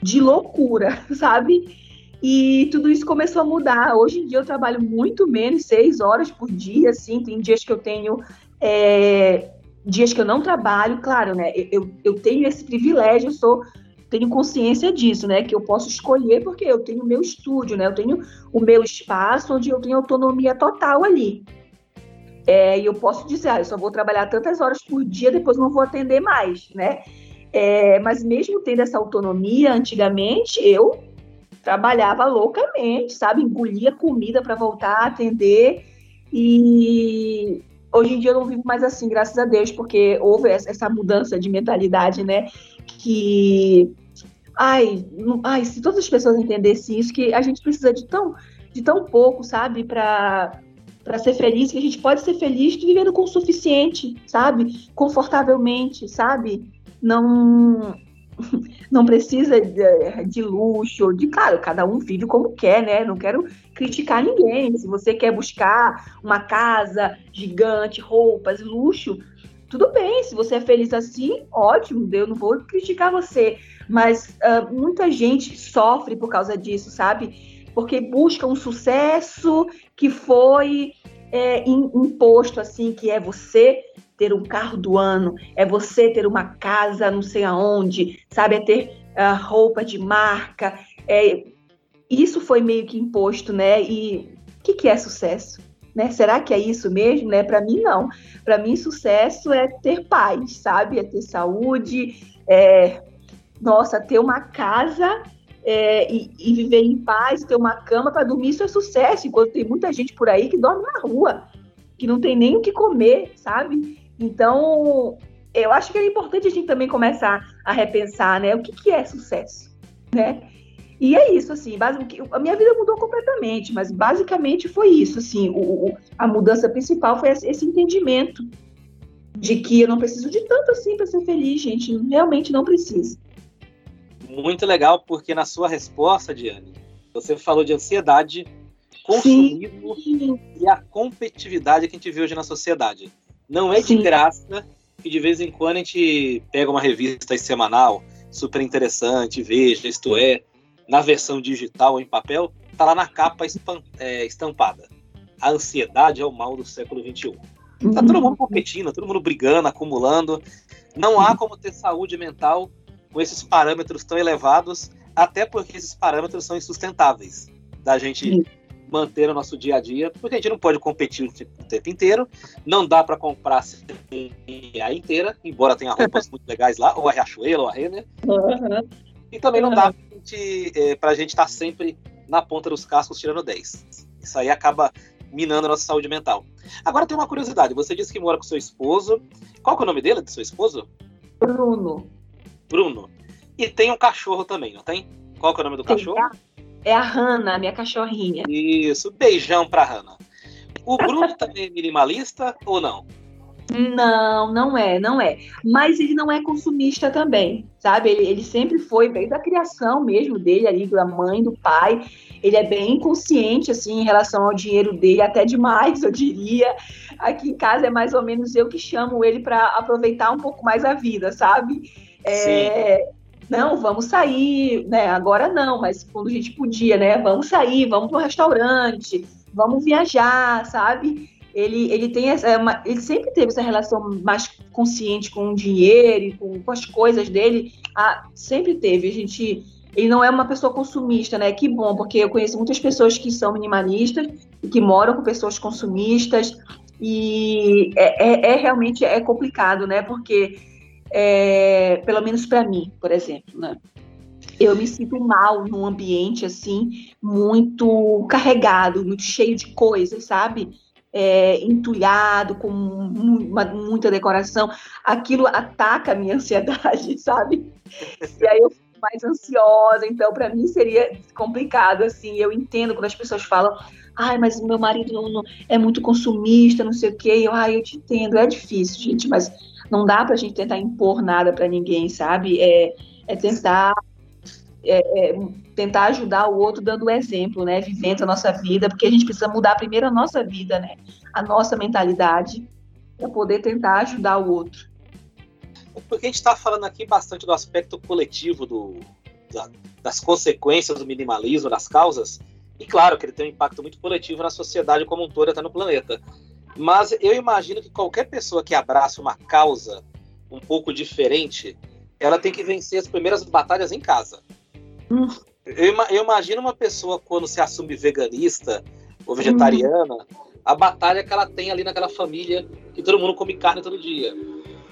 de loucura, [LAUGHS] sabe? E tudo isso começou a mudar. Hoje em dia eu trabalho muito menos, seis horas por dia, assim. Tem dias que eu tenho é, dias que eu não trabalho, claro, né? Eu, eu tenho esse privilégio, eu sou tenho consciência disso, né? Que eu posso escolher porque eu tenho meu estúdio, né? Eu tenho o meu espaço onde eu tenho autonomia total ali. É, e eu posso dizer, ah, eu só vou trabalhar tantas horas por dia, depois não vou atender mais, né? É, mas mesmo tendo essa autonomia, antigamente eu trabalhava loucamente, sabe? Engolia comida para voltar a atender e Hoje em dia eu não vivo mais assim, graças a Deus, porque houve essa mudança de mentalidade, né? Que. Ai, ai, se todas as pessoas entendessem isso, que a gente precisa de tão, de tão pouco, sabe, para para ser feliz, que a gente pode ser feliz vivendo com o suficiente, sabe? Confortavelmente, sabe? Não [LAUGHS] não precisa de, de, luxo, de claro, cada um vive como quer, né? Não quero criticar ninguém. Se você quer buscar uma casa gigante, roupas, luxo, tudo bem. Se você é feliz assim, ótimo. Eu não vou criticar você, mas uh, muita gente sofre por causa disso, sabe? Porque busca um sucesso que foi é, imposto assim, que é você ter um carro do ano, é você ter uma casa não sei aonde, sabe? É ter uh, roupa de marca. É, isso foi meio que imposto, né? E o que, que é sucesso? Né? Será que é isso mesmo? Né? Para mim, não. Para mim, sucesso é ter paz, sabe? É ter saúde, é, nossa, ter uma casa é, e, e, viver em paz, ter uma cama para dormir, isso é sucesso. Enquanto tem muita gente por aí que dorme na rua, que não tem nem o que comer, sabe? Então, eu acho que é importante a gente também começar a repensar, né? O que, que é sucesso, né? E é isso, assim, a minha vida mudou completamente, mas basicamente foi isso, assim, o, o, a mudança principal foi esse entendimento de que eu não preciso de tanto assim para ser feliz, gente, realmente não preciso. Muito legal, porque na sua resposta, Diane, você falou de ansiedade, consumismo Sim. e a competitividade que a gente vê hoje na sociedade. Não é Sim. de graça que de vez em quando a gente pega uma revista semanal super interessante, veja, isto é, na versão digital ou em papel, tá lá na capa é, estampada. A ansiedade é o mal do século XXI. Tá todo mundo competindo, todo mundo brigando, acumulando. Não há como ter saúde mental com esses parâmetros tão elevados, até porque esses parâmetros são insustentáveis da gente manter o nosso dia a dia, porque a gente não pode competir o tempo inteiro, não dá para comprar a inteira, embora tenha roupas muito legais lá, ou a Riachuelo, ou a Renner. Uhum. E também não dá gente, é, pra gente estar tá sempre na ponta dos cascos tirando 10. Isso aí acaba minando a nossa saúde mental. Agora tem uma curiosidade. Você disse que mora com seu esposo. Qual é o nome dele, do seu esposo? Bruno. Bruno. E tem um cachorro também, não tem? Qual é o nome do tem cachorro? É a Hanna, minha cachorrinha. Isso, beijão pra Hanna. O Bruno [LAUGHS] também é minimalista ou não? Não, não é, não é. Mas ele não é consumista também, sabe? Ele, ele sempre foi, desde a criação mesmo dele ali, da mãe, do pai. Ele é bem consciente, assim, em relação ao dinheiro dele, até demais, [LAUGHS] eu diria. Aqui em casa é mais ou menos eu que chamo ele para aproveitar um pouco mais a vida, sabe? É, não, vamos sair, né? Agora não, mas quando a gente podia, né? Vamos sair, vamos para o restaurante, vamos viajar, sabe? Ele, ele tem essa, é uma, ele sempre teve essa relação mais consciente com o dinheiro e com, com as coisas dele. Ah, sempre teve. A gente, ele não é uma pessoa consumista, né? Que bom, porque eu conheço muitas pessoas que são minimalistas e que moram com pessoas consumistas e é, é, é realmente é complicado, né? Porque é, pelo menos para mim, por exemplo, né? eu me sinto mal num ambiente assim muito carregado, muito cheio de coisas, sabe? É, entulhado, com uma, muita decoração, aquilo ataca a minha ansiedade, [LAUGHS] sabe? E aí eu fico mais ansiosa, então para mim seria complicado, assim, eu entendo quando as pessoas falam, ai, mas meu marido não, não, é muito consumista, não sei o quê, eu, ai, eu te entendo, é difícil, gente, mas não dá pra gente tentar impor nada para ninguém, sabe? É, é tentar é, é, tentar ajudar o outro dando exemplo, né? Vivendo a nossa vida, porque a gente precisa mudar primeiro a nossa vida, né? A nossa mentalidade para poder tentar ajudar o outro. Porque a gente está falando aqui bastante do aspecto coletivo do, da, das consequências do minimalismo, das causas, e claro que ele tem um impacto muito coletivo na sociedade como um todo, até no planeta. Mas eu imagino que qualquer pessoa que abraça uma causa um pouco diferente, ela tem que vencer as primeiras batalhas em casa. Eu, eu, imagino uma pessoa quando se assume veganista ou vegetariana, hum. a batalha que ela tem ali naquela família que todo mundo come carne todo dia.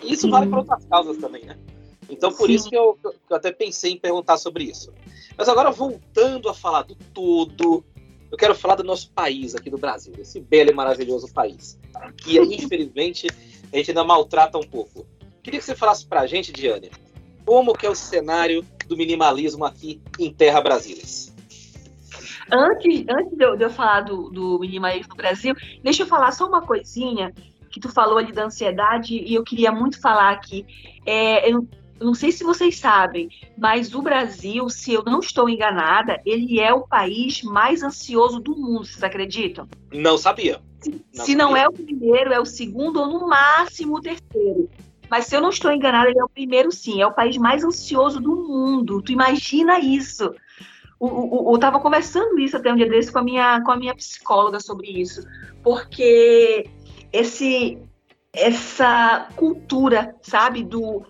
E isso hum. vale para outras causas também, né? Então por Sim. isso que eu, que eu até pensei em perguntar sobre isso. Mas agora voltando a falar do todo, eu quero falar do nosso país aqui do Brasil, esse belo e maravilhoso país, que infelizmente a gente ainda maltrata um pouco. Queria que você falasse pra gente, Diane, como que é o cenário do minimalismo aqui em Terra Brasília? Antes, antes de, eu, de eu falar do, do minimalismo no Brasil, deixa eu falar só uma coisinha que tu falou ali da ansiedade e eu queria muito falar aqui. É, eu, eu não sei se vocês sabem, mas o Brasil, se eu não estou enganada, ele é o país mais ansioso do mundo. Vocês acreditam? Não sabia. Se não, se sabia. não é o primeiro, é o segundo ou no máximo o terceiro. Mas se eu não estou enganada, ele é o primeiro sim, é o país mais ansioso do mundo. Tu imagina isso? Eu estava conversando isso até um dia desse com a, minha, com a minha psicóloga sobre isso, porque esse, essa cultura, sabe, do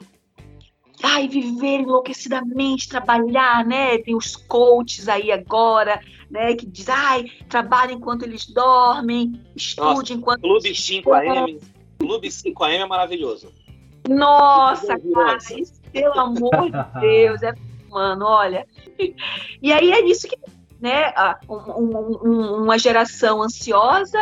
ai, viver enlouquecidamente, trabalhar, né? Tem os coaches aí agora, né, que diz, ai, trabalha enquanto eles dormem, estude Nossa, enquanto. Clube 5AM. Clube 5AM é maravilhoso. Nossa, cara, isso, pelo amor de [LAUGHS] Deus, é mano, olha. E aí é isso que, né, um, um, uma geração ansiosa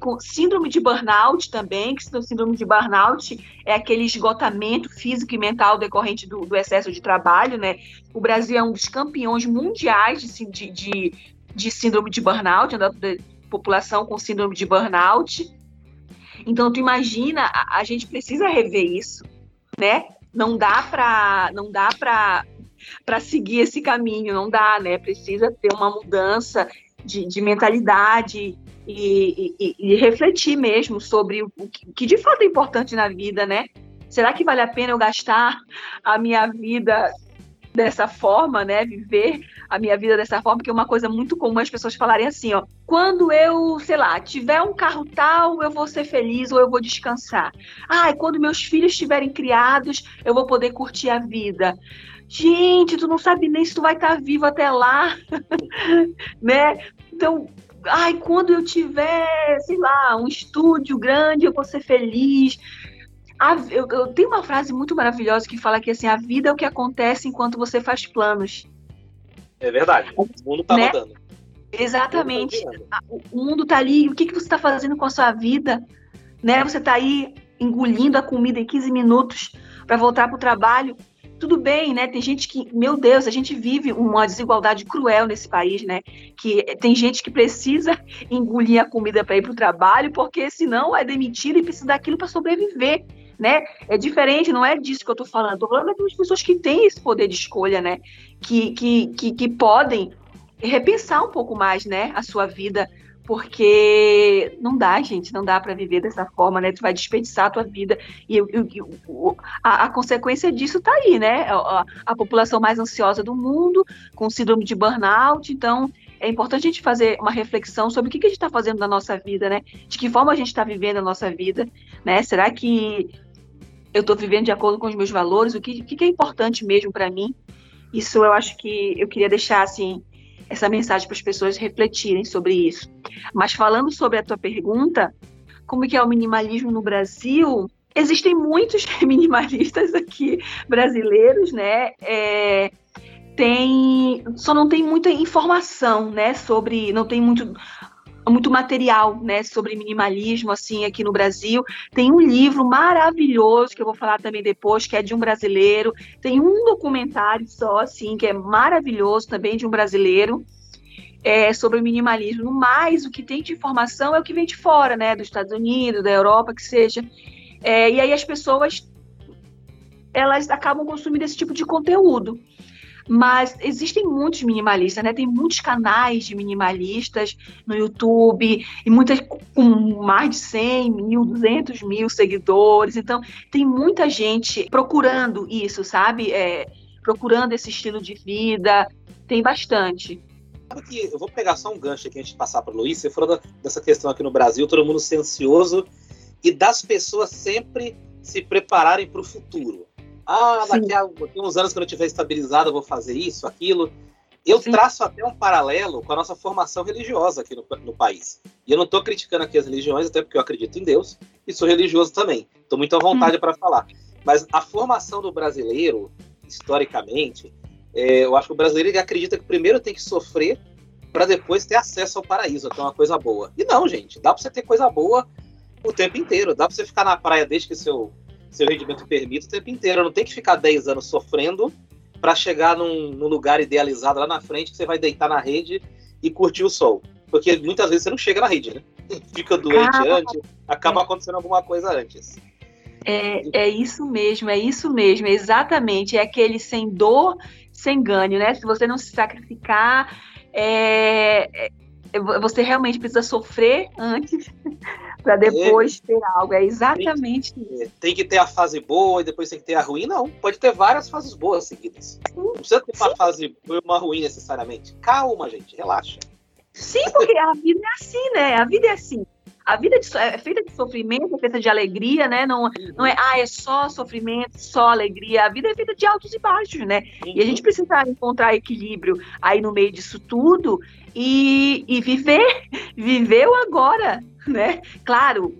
com síndrome de burnout também, que o síndrome de burnout é aquele esgotamento físico e mental decorrente do, do, excesso de trabalho, né? O Brasil é um dos campeões mundiais de, de, de síndrome de burnout, da população com síndrome de burnout. Então, tu imagina, a, a gente precisa rever isso, né? Não dá para não dá para para seguir esse caminho, não dá, né? Precisa ter uma mudança de, de mentalidade e, e, e, refletir mesmo sobre o que, que de fato é importante na vida, né? Será que vale a pena eu gastar a minha vida dessa forma, né? Viver a minha vida dessa forma, porque é uma coisa muito comum as pessoas falarem assim, ó, quando eu, sei lá, tiver um carro tal, eu vou ser feliz ou eu vou descansar. Ah, quando meus filhos estiverem criados, eu vou poder curtir a vida. Gente, tu não sabe nem se tu vai estar vivo até lá, [LAUGHS] né? Então, ai, quando eu tiver, sei lá, um estúdio grande, eu vou ser feliz. A, eu, eu, tenho uma frase muito maravilhosa que fala que assim, a vida é o que acontece enquanto você faz planos. É verdade. O mundo tá né? rodando. Exatamente. O, mundo tá ali. O que, que você está fazendo com a sua vida? Né? Você está aí engolindo a comida em 15 minutos para voltar para o trabalho tudo bem, né? Tem gente que, meu Deus, a gente vive uma desigualdade cruel nesse país, né? Que tem gente que precisa [LAUGHS] engolir a comida para ir para o trabalho, porque senão é demitido e precisa daquilo para sobreviver. Né? É diferente, não é disso que eu estou falando. Estou falando das pessoas que têm esse poder de escolha, né? Que, que, que, que podem repensar um pouco mais, né? A sua vida porque não dá, gente, não dá para viver dessa forma, né? Tu vai desperdiçar a tua vida e, a, a, consequência disso tá aí, né? A, a, população mais ansiosa do mundo, com síndrome de burnout, então é importante a gente fazer uma reflexão sobre o que, que a gente está fazendo na nossa vida, né? De que forma a gente está vivendo a nossa vida, né? Será que eu estou vivendo de acordo com os meus valores? O que, que é importante mesmo para mim? Isso eu acho que eu queria deixar assim essa mensagem para as pessoas refletirem sobre isso. Mas falando sobre a tua pergunta, como que é o minimalismo no Brasil? Existem muitos [LAUGHS] minimalistas aqui brasileiros, né? É, tem, só não tem muita informação, né? Sobre, não tem muito muito material, né, sobre minimalismo assim aqui no Brasil. Tem um livro maravilhoso que eu vou falar também depois, que é de um brasileiro. Tem um documentário só assim que é maravilhoso também de um brasileiro. É, sobre o minimalismo. No mais, o que tem de informação é o que vem de fora, né? Dos Estados Unidos, da Europa, que seja. É, e aí as pessoas elas acabam consumindo esse tipo de conteúdo. Mas existem muitos minimalistas, né? Tem muitos canais de minimalistas no YouTube, e muitas com mais de 100 mil, 200 mil seguidores. Então, tem muita gente procurando isso, sabe? É, procurando esse estilo de vida. Tem bastante. eu vou pegar só um gancho aqui antes de passar para o Luiz. Você falou dessa questão aqui no Brasil, todo mundo ansioso e das pessoas sempre se prepararem para o futuro. Ah, daqui a, daqui a, uns anos, quando eu estiver estabilizado, eu vou fazer isso, aquilo. Eu Sim. traço até um paralelo com a nossa formação religiosa aqui no, no país. E eu não estou criticando aqui as religiões, até porque eu acredito em Deus e sou religioso também. Estou muito à vontade hum. para falar. Mas a formação do brasileiro, historicamente, é, eu acho que o brasileiro acredita que primeiro tem que sofrer para depois ter acesso ao paraíso, é uma coisa boa. E não, gente, dá para você ter coisa boa o tempo inteiro. Dá para você ficar na praia desde que seu seu rendimento permite o tempo inteiro. Não tem que ficar 10 anos sofrendo para chegar num, num, lugar idealizado lá na frente que você vai deitar na rede e curtir o sol. Porque muitas vezes você não chega na rede, né? [LAUGHS] Fica doente ah, antes, acaba acontecendo alguma coisa antes. É, é isso mesmo, é isso mesmo, é exatamente. É aquele sem dor, sem ganho, né? Se você não se sacrificar, é, é você realmente precisa sofrer antes [LAUGHS] para depois é. ter algo. É exatamente tem, isso. Tem que ter a fase boa e depois tem que ter a ruim? Não. Pode ter várias fases boas seguidas. Sim. Não precisa ter uma Sim. fase boa e uma ruim necessariamente. Calma, gente, relaxa. Sim, porque a vida é assim, né? A vida é assim. A vida de, é feita de sofrimento, é feita de alegria, né? Não, não é, ah, é só sofrimento, só alegria. A vida é feita de altos e baixos, né? E a gente precisa encontrar equilíbrio aí no meio disso tudo e, e viver, [LAUGHS] viver o agora, né? Claro,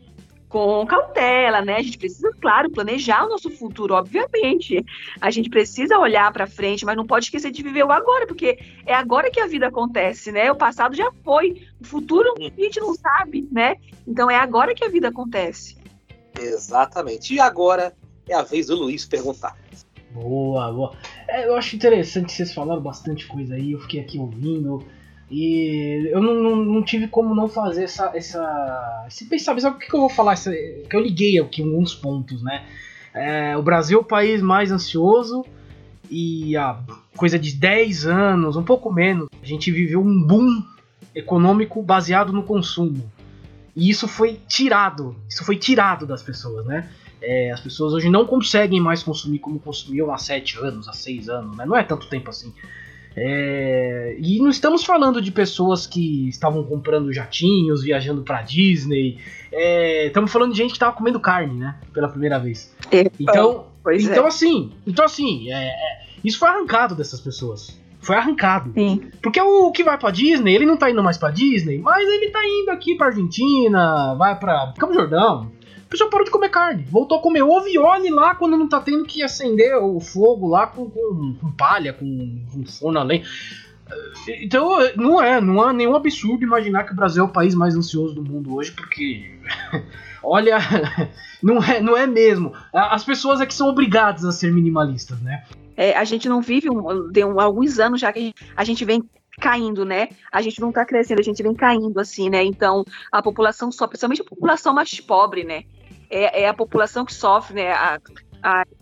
com cautela, né? A gente precisa, claro, planejar o nosso futuro, obviamente. A gente precisa olhar para frente, mas não pode esquecer de viver o agora, porque é agora que a vida acontece, né? O passado já foi, o futuro a gente não sabe, né? Então é agora que a vida acontece. Exatamente. E agora é a vez do Luiz perguntar. Boa, boa. É, eu acho interessante, vocês falaram bastante coisa aí, eu fiquei aqui ouvindo. E eu não, não, não, tive como não fazer essa. essa esse pensamento. Sabe o que, eu vou falar? Essa, que eu liguei aqui alguns pontos, né? É, o Brasil é o país mais ansioso e há coisa de 10 anos, um pouco menos, a gente viveu um boom econômico baseado no consumo. E isso foi tirado, isso foi tirado das pessoas, né? É, as pessoas hoje não conseguem mais consumir como consumiam há 7 anos, há 6 anos, né? Não é tanto tempo assim. É, e não estamos falando de pessoas que estavam comprando jatinhos, viajando para Disney. É, estamos falando de gente que estava comendo carne, né? Pela primeira vez. Então, pois então é. assim, então assim, é, é, isso foi arrancado dessas pessoas. Foi arrancado. Sim. Porque o que vai pra Disney, ele não tá indo mais pra Disney, mas ele tá indo aqui pra Argentina, vai pra Campo Jordão, pessoa parou de comer carne, voltou a comer ovo e olhe lá quando não tá tendo que acender o fogo lá com, com, com palha, com, com forno além. Então, não é, não há nenhum absurdo imaginar que o Brasil é o país mais ansioso do mundo hoje, porque [LAUGHS] olha, [LAUGHS] não é, não é mesmo. As pessoas é que são obrigadas a ser minimalistas, né? É, a gente não vive um, tem um, alguns anos já que a gente, a gente vem caindo, né? A gente não tá crescendo, a gente vem caindo assim, né? Então, a população só, principalmente a população mais pobre, né? É, é a população que sofre, né? A,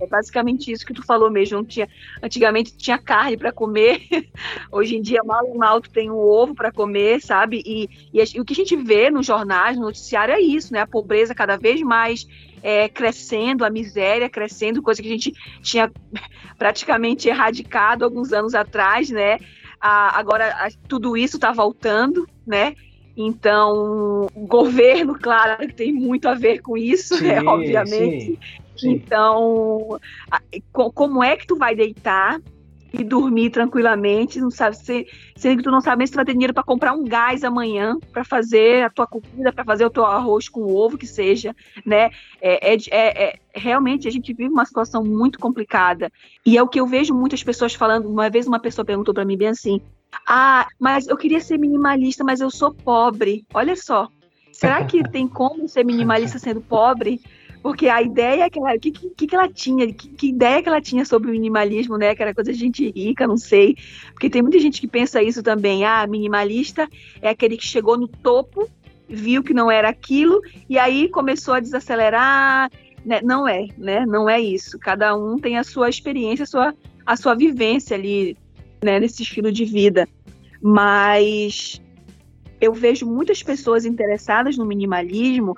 é basicamente isso que tu falou mesmo. Tinha, antigamente tinha carne para comer, [LAUGHS] hoje em dia mal e mal tu tem um ovo para comer, sabe? E, e, e, o que a gente vê nos jornais, no noticiário é isso, né? A pobreza cada vez mais é, crescendo, a miséria crescendo, coisa que a gente tinha [LAUGHS] praticamente erradicado alguns anos atrás, né? Agora tudo isso está voltando, né? Então, o governo, [LAUGHS] claro, tem muito a ver com isso, né, sim, né, obviamente. Sim, sim. Então, como é que tu vai deitar e dormir tranquilamente, não sabe se, sendo que tu não sabe se tu vai ter dinheiro para comprar um gás amanhã para fazer a tua comida, para fazer o teu arroz com ovo que seja, né? É, é, é, é, realmente a gente vive uma situação muito complicada e é o que eu vejo muitas pessoas falando. Uma vez uma pessoa perguntou para mim bem assim: ah, mas eu queria ser minimalista, mas eu sou pobre. Olha só. Será que [LAUGHS] tem como ser minimalista sendo pobre? Porque a ideia que ela, que, que, que ela tinha, que, que, ideia que ela tinha sobre o minimalismo, né? Que era coisa de gente rica, não sei. Porque tem muita gente que pensa isso também. Ah, minimalista é aquele que chegou no topo, viu que não era aquilo, e aí começou a desacelerar. Né? Não é, né? Não é isso. Cada um tem a sua experiência, a sua, a sua vivência ali né, nesse estilo de vida. Mas eu vejo muitas pessoas interessadas no minimalismo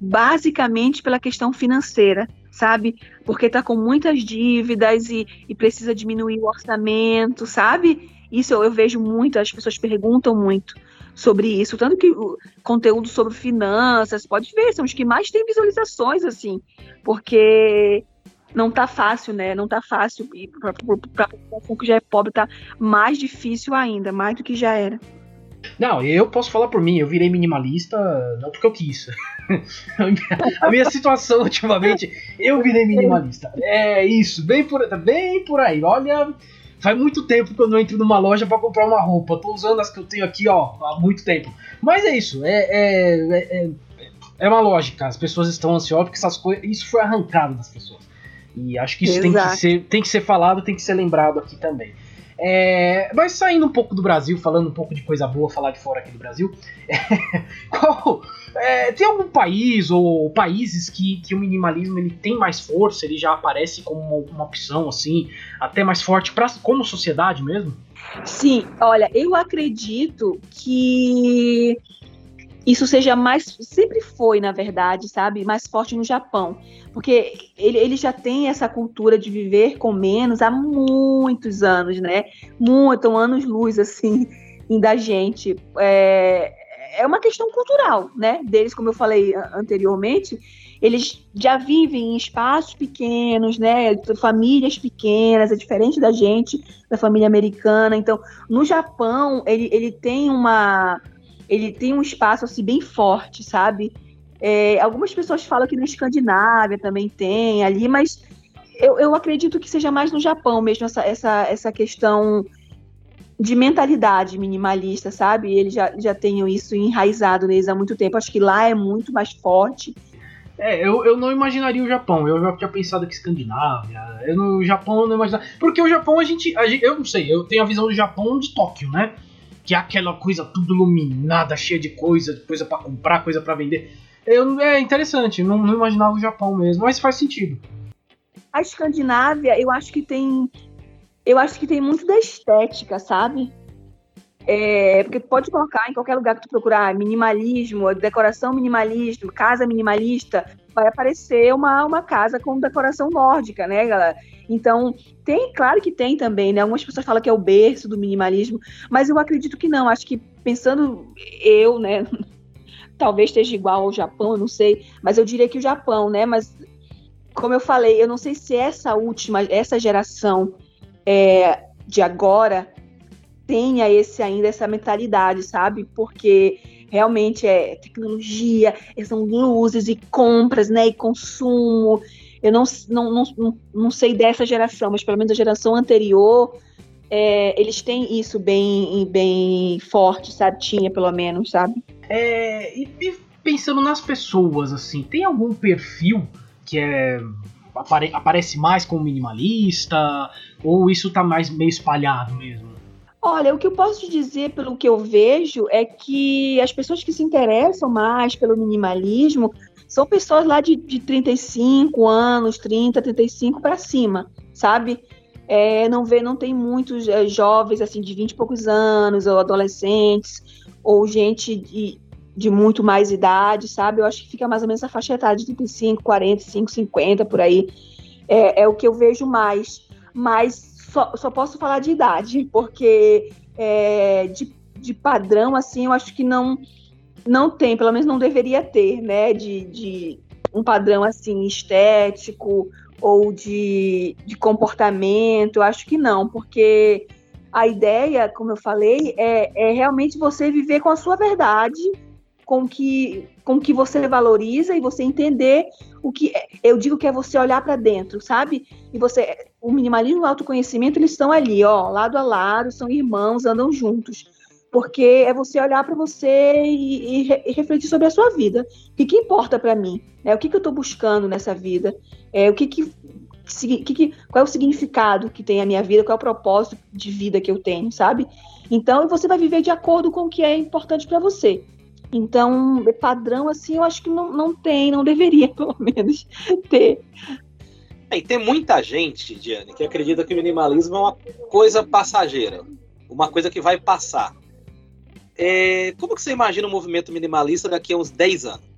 basicamente pela questão financeira, sabe? Porque está com muitas dívidas e, e, precisa diminuir o orçamento, sabe? Isso eu, eu, vejo muito, as pessoas perguntam muito sobre isso. Tanto que o conteúdo sobre finanças, pode ver, são os que mais têm visualizações, assim, porque não tá fácil, né? Não tá fácil. E para a população que já é pobre, tá mais difícil ainda, mais do que já era. Não, eu posso falar por mim, eu virei minimalista não porque eu quis. [LAUGHS] a minha situação ultimamente, eu virei minimalista. É isso, bem por, bem por aí. Olha, faz muito tempo que eu não entro numa loja para comprar uma roupa. Tô usando as que eu tenho aqui, ó, há muito tempo. Mas é isso, é, é, é, é uma lógica. As pessoas estão ansiosas porque essas coisas, isso foi arrancado das pessoas. E acho que isso tem que, ser, tem que ser falado, tem que ser lembrado aqui também. É, mas saindo um pouco do Brasil, falando um pouco de coisa boa, falar de fora aqui do Brasil. É, [LAUGHS] qual, é, tem algum país ou países que, que o minimalismo ele tem mais força, ele já aparece como uma, uma opção assim, até mais forte pra, como sociedade mesmo? Sim, olha, eu acredito que isso seja mais. Sempre foi, na verdade, sabe? Mais forte no Japão. Porque ele, ele já tem essa cultura de viver com menos há muitos anos, né? Muito, anos-luz, assim, [LAUGHS] da gente. É, é uma questão cultural, né? Deles, como eu falei anteriormente, eles já vivem em espaços pequenos, né? Famílias pequenas, é diferente da gente, da família americana. Então, no Japão, ele, ele tem uma. Ele tem um espaço assim bem forte, sabe? É, algumas pessoas falam que na Escandinávia também tem ali, mas eu, eu acredito que seja mais no Japão mesmo essa, essa, essa questão de mentalidade minimalista, sabe? Eles já, já têm isso enraizado neles há muito tempo. Acho que lá é muito mais forte. É, eu, eu não imaginaria o Japão. Eu já tinha pensado que Escandinávia. Eu no Japão eu não imaginaria. Porque o Japão a gente, a gente. Eu não sei, eu tenho a visão do Japão de Tóquio, né? Que é aquela coisa tudo iluminada, cheia de coisa, coisa para comprar, coisa para vender. Eu, é interessante, não, não imaginava o Japão mesmo, mas faz sentido. A Escandinávia, eu acho que tem eu acho que tem muito da estética, sabe? É, porque tu pode colocar em qualquer lugar que tu procurar minimalismo, decoração minimalismo, casa minimalista, vai aparecer uma, uma casa com decoração nórdica, né, galera? Então, tem, claro que tem também, né? Algumas pessoas falam que é o berço do minimalismo, mas eu acredito que não. Acho que pensando eu, né, [LAUGHS] talvez esteja igual ao Japão, não sei, mas eu diria que o Japão, né? Mas como eu falei, eu não sei se essa última, essa geração é, de agora tenha esse ainda essa mentalidade, sabe? Porque realmente é tecnologia, são luzes e compras, né? E consumo. Eu não, não, não, não sei dessa geração, mas pelo menos a geração anterior, é, eles têm isso bem, bem forte, sabe? Tinha pelo menos, sabe? É, e, e pensando nas pessoas, assim, tem algum perfil que é apare, aparece mais como minimalista? Ou isso tá mais meio espalhado mesmo? Olha, o que eu posso te dizer pelo que eu vejo é que as pessoas que se interessam mais pelo minimalismo são pessoas lá de, de 35 anos, 30, 35 para cima, sabe? É, não vê, não tem muitos é, jovens assim de 20 e poucos anos, ou adolescentes, ou gente de, de muito mais idade, sabe? Eu acho que fica mais ou menos a faixa etária de 35, 45, 50, por aí. É, é o que eu vejo mais. Mas só, só posso falar de idade, porque é, de, de padrão, assim, eu acho que não não tem, pelo menos não deveria ter, né? De, de um padrão assim estético ou de, de comportamento, eu acho que não, porque a ideia, como eu falei, é, é realmente você viver com a sua verdade com que com que você valoriza e você entender o que é, eu digo que é você olhar para dentro, sabe? E você o minimalismo e o autoconhecimento eles estão ali, ó, lado a lado, são irmãos, andam juntos. Porque é você olhar para você e, e, e, refletir sobre a sua vida. O que, que importa para mim? É, o que, que eu estou buscando nessa vida? É, o que, que, que, que, qual é o significado que tem a minha vida? Qual é o propósito de vida que eu tenho, sabe? Então, você vai viver de acordo com o que é importante para você. Então, padrão, assim, eu acho que não, não tem, não deveria, [LAUGHS] pelo menos, ter. É, e tem muita gente, Diane, que acredita que o minimalismo é uma coisa passageira, uma coisa que vai passar. É, como que você imagina o movimento minimalista daqui a uns 10 anos?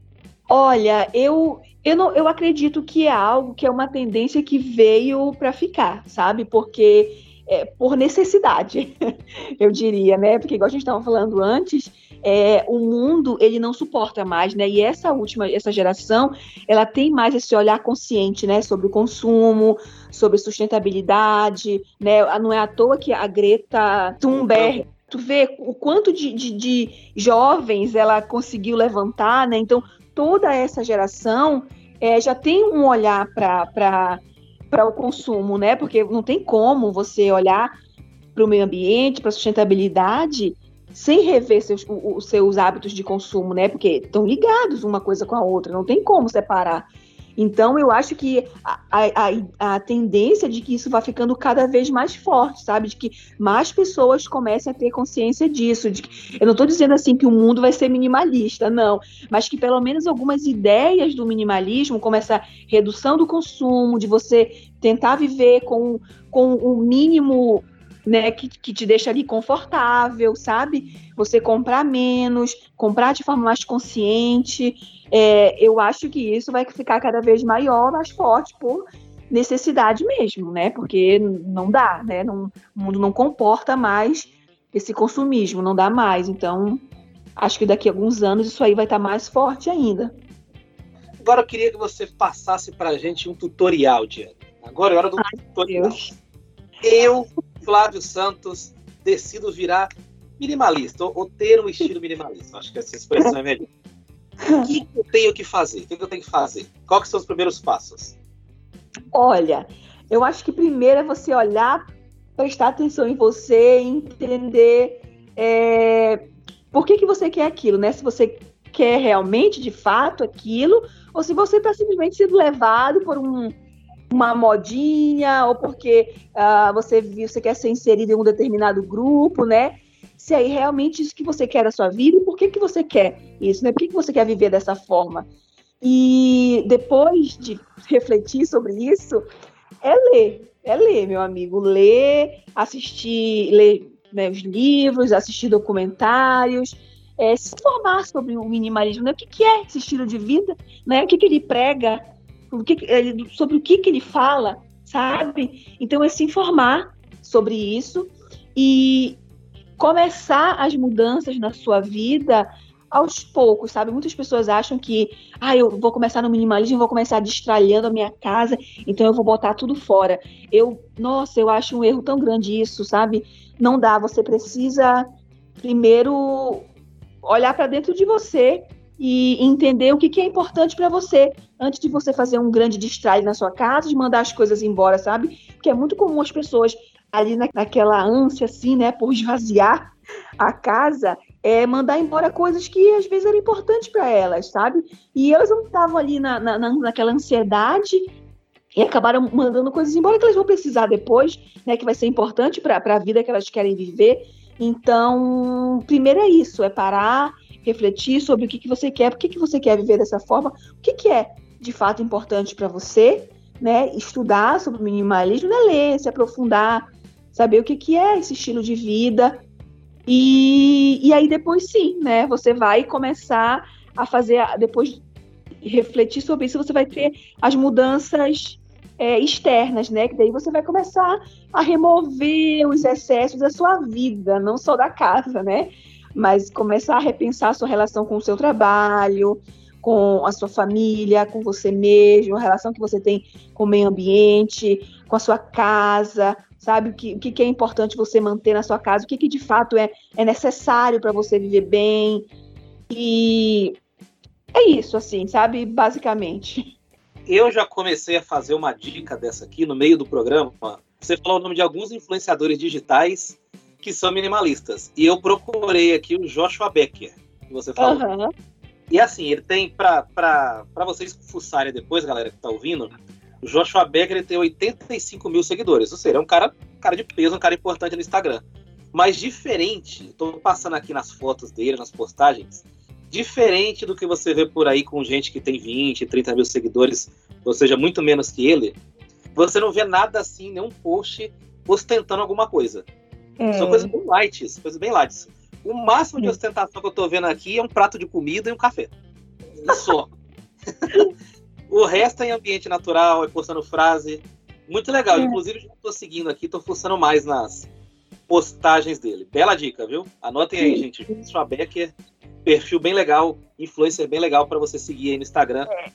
Olha, eu, eu, não, eu acredito que é algo que é uma tendência que veio para ficar, sabe? Porque é, por necessidade, [LAUGHS] eu diria, né? Porque igual a gente estava falando antes, é, o mundo ele não suporta mais, né? E essa última, essa geração, ela tem mais esse olhar consciente, né? Sobre o consumo, sobre sustentabilidade, né? Não é à toa que a Greta Thunberg tu vê o quanto de, de, de, jovens ela conseguiu levantar, né? Então, toda essa geração é, já tem um olhar para o consumo, né? Porque não tem como você olhar para o meio ambiente, para a sustentabilidade sem rever seus, os seus hábitos de consumo, né? Porque estão ligados uma coisa com a outra, não tem como separar. Então, eu acho que a, a, a, tendência de que isso vai ficando cada vez mais forte, sabe? De que mais pessoas comecem a ter consciência disso. De que, eu não estou dizendo assim que o mundo vai ser minimalista, não. Mas que pelo menos algumas ideias do minimalismo, como essa redução do consumo, de você tentar viver com, com o mínimo né, que, que te deixa ali confortável, sabe? Você comprar menos, comprar de forma mais consciente. É, eu acho que isso vai ficar cada vez maior, mais forte por necessidade mesmo, né? Porque não dá, né? Não, o mundo não comporta mais esse consumismo, não dá mais. Então, acho que daqui a alguns anos isso aí vai estar tá mais forte ainda. Agora eu queria que você passasse para a gente um tutorial, Diana. Agora é hora do Ai, tutorial. Deus. Eu, Flávio Santos, decido virar minimalista, ou, ou, ter um estilo minimalista. Acho que essa expressão é melhor. O que eu tenho que fazer? O que eu tenho que fazer? Quais são os primeiros passos? Olha, eu acho que primeiro é você olhar, prestar atenção em você, entender é, por que, que você quer aquilo, né? Se você quer realmente, de fato, aquilo, ou se você está simplesmente sendo levado por um, uma modinha, ou porque uh, você você quer ser inserido em um determinado grupo, né? Se aí realmente isso que você quer na sua vida, por que, que você quer isso, né? Por que, que você quer viver dessa forma? E depois de refletir sobre isso, é ler, é ler, meu amigo, ler, assistir, ler né, os livros, assistir documentários, é, se informar sobre o minimalismo, né? o que, que, é esse estilo de vida, né? o que, que ele prega, o que, sobre o que, que ele fala, sabe? Então é se informar sobre isso e começar as mudanças na sua vida aos poucos, sabe? Muitas pessoas acham que, ah, eu vou começar no minimalismo, vou começar destralhando a minha casa, então eu vou botar tudo fora. Eu, nossa, eu acho um erro tão grande isso, sabe? Não dá, você precisa primeiro olhar para dentro de você e entender o que, que é importante para você antes de você fazer um grande distrai na sua casa, de mandar as coisas embora, sabe? Porque é muito comum as pessoas ali na, naquela ânsia, assim, né, por [LAUGHS] esvaziar a casa, é, mandar embora coisas que às vezes eram importantes para elas, sabe? E elas não estavam ali na, na, naquela ansiedade e acabaram mandando coisas embora que elas vão precisar depois, né? Que vai ser importante para a vida que elas querem viver. Então, primeiro é isso, é parar, refletir sobre o que, que você quer, por que, que você quer viver dessa forma, o que, que é de fato importante para você, né? Estudar sobre o minimalismo, né? ler, se aprofundar, saber o que, que é esse estilo de vida. E, e aí depois sim, né? Você vai começar a fazer, depois refletir sobre isso, você vai ter as mudanças é, externas, né? Que daí você vai começar a remover os excessos da sua vida, não só da casa, né? Mas começar a repensar a sua relação com o seu trabalho, com a sua família, com você mesmo, a relação que você tem com o meio ambiente, com a sua casa, sabe? O que, o que é importante você manter na sua casa, o que, que de fato é, é necessário para você viver bem. E é isso, assim, sabe? Basicamente eu já comecei a fazer uma dica dessa aqui no meio do programa. Você falou o nome de alguns influenciadores digitais que são minimalistas. E eu procurei aqui o Joshua Becker, que você falou. Uhum. E assim, ele tem, para vocês fuçarem depois, galera que tá ouvindo, o Joshua Becker ele tem 85 mil seguidores. Ou seja, é um cara, cara de peso, um cara importante no Instagram. Mas diferente, tô passando aqui nas fotos dele, nas postagens, diferente do que você vê por aí com gente que tem 20, 30 mil seguidores, ou seja, muito menos que ele, você não vê nada assim, nenhum post ostentando alguma coisa. É. São coisas bem light, coisas bem light. O máximo de é. ostentação que eu tô vendo aqui é um prato de comida e um café. Só. [LAUGHS] o resto é em ambiente natural, é postando frase. Muito legal. É. Inclusive, já tô seguindo aqui, tô fuçando mais nas postagens dele. Bela dica, viu? Anotem aí, gente. Joshua Becker perfil bem legal, influencer bem legal para você seguir aí no Instagram. É.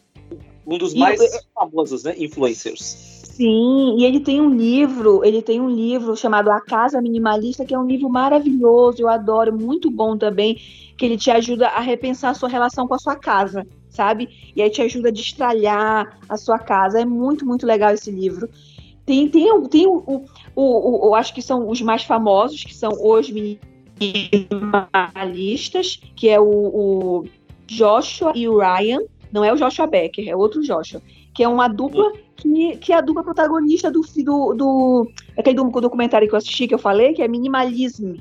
Um dos mais e, famosos, né, influencers. Sim, e ele tem um livro, ele tem um livro chamado A Casa Minimalista, que é um livro maravilhoso, eu adoro, muito bom também, que ele te ajuda a repensar a sua relação com a sua casa, sabe? E aí te ajuda a destralhar a sua casa. É muito, muito legal esse livro. Tem, tem, tem o, o, o, o, acho que são os mais famosos, que são os minimalistas, que é o, o, Joshua e o Ryan. Não é o Joshua Becker, é outro Joshua. Que é uma dupla que, que é a dupla protagonista do, do, do aquele do, documentário que eu assisti, que eu falei, que é Minimalism,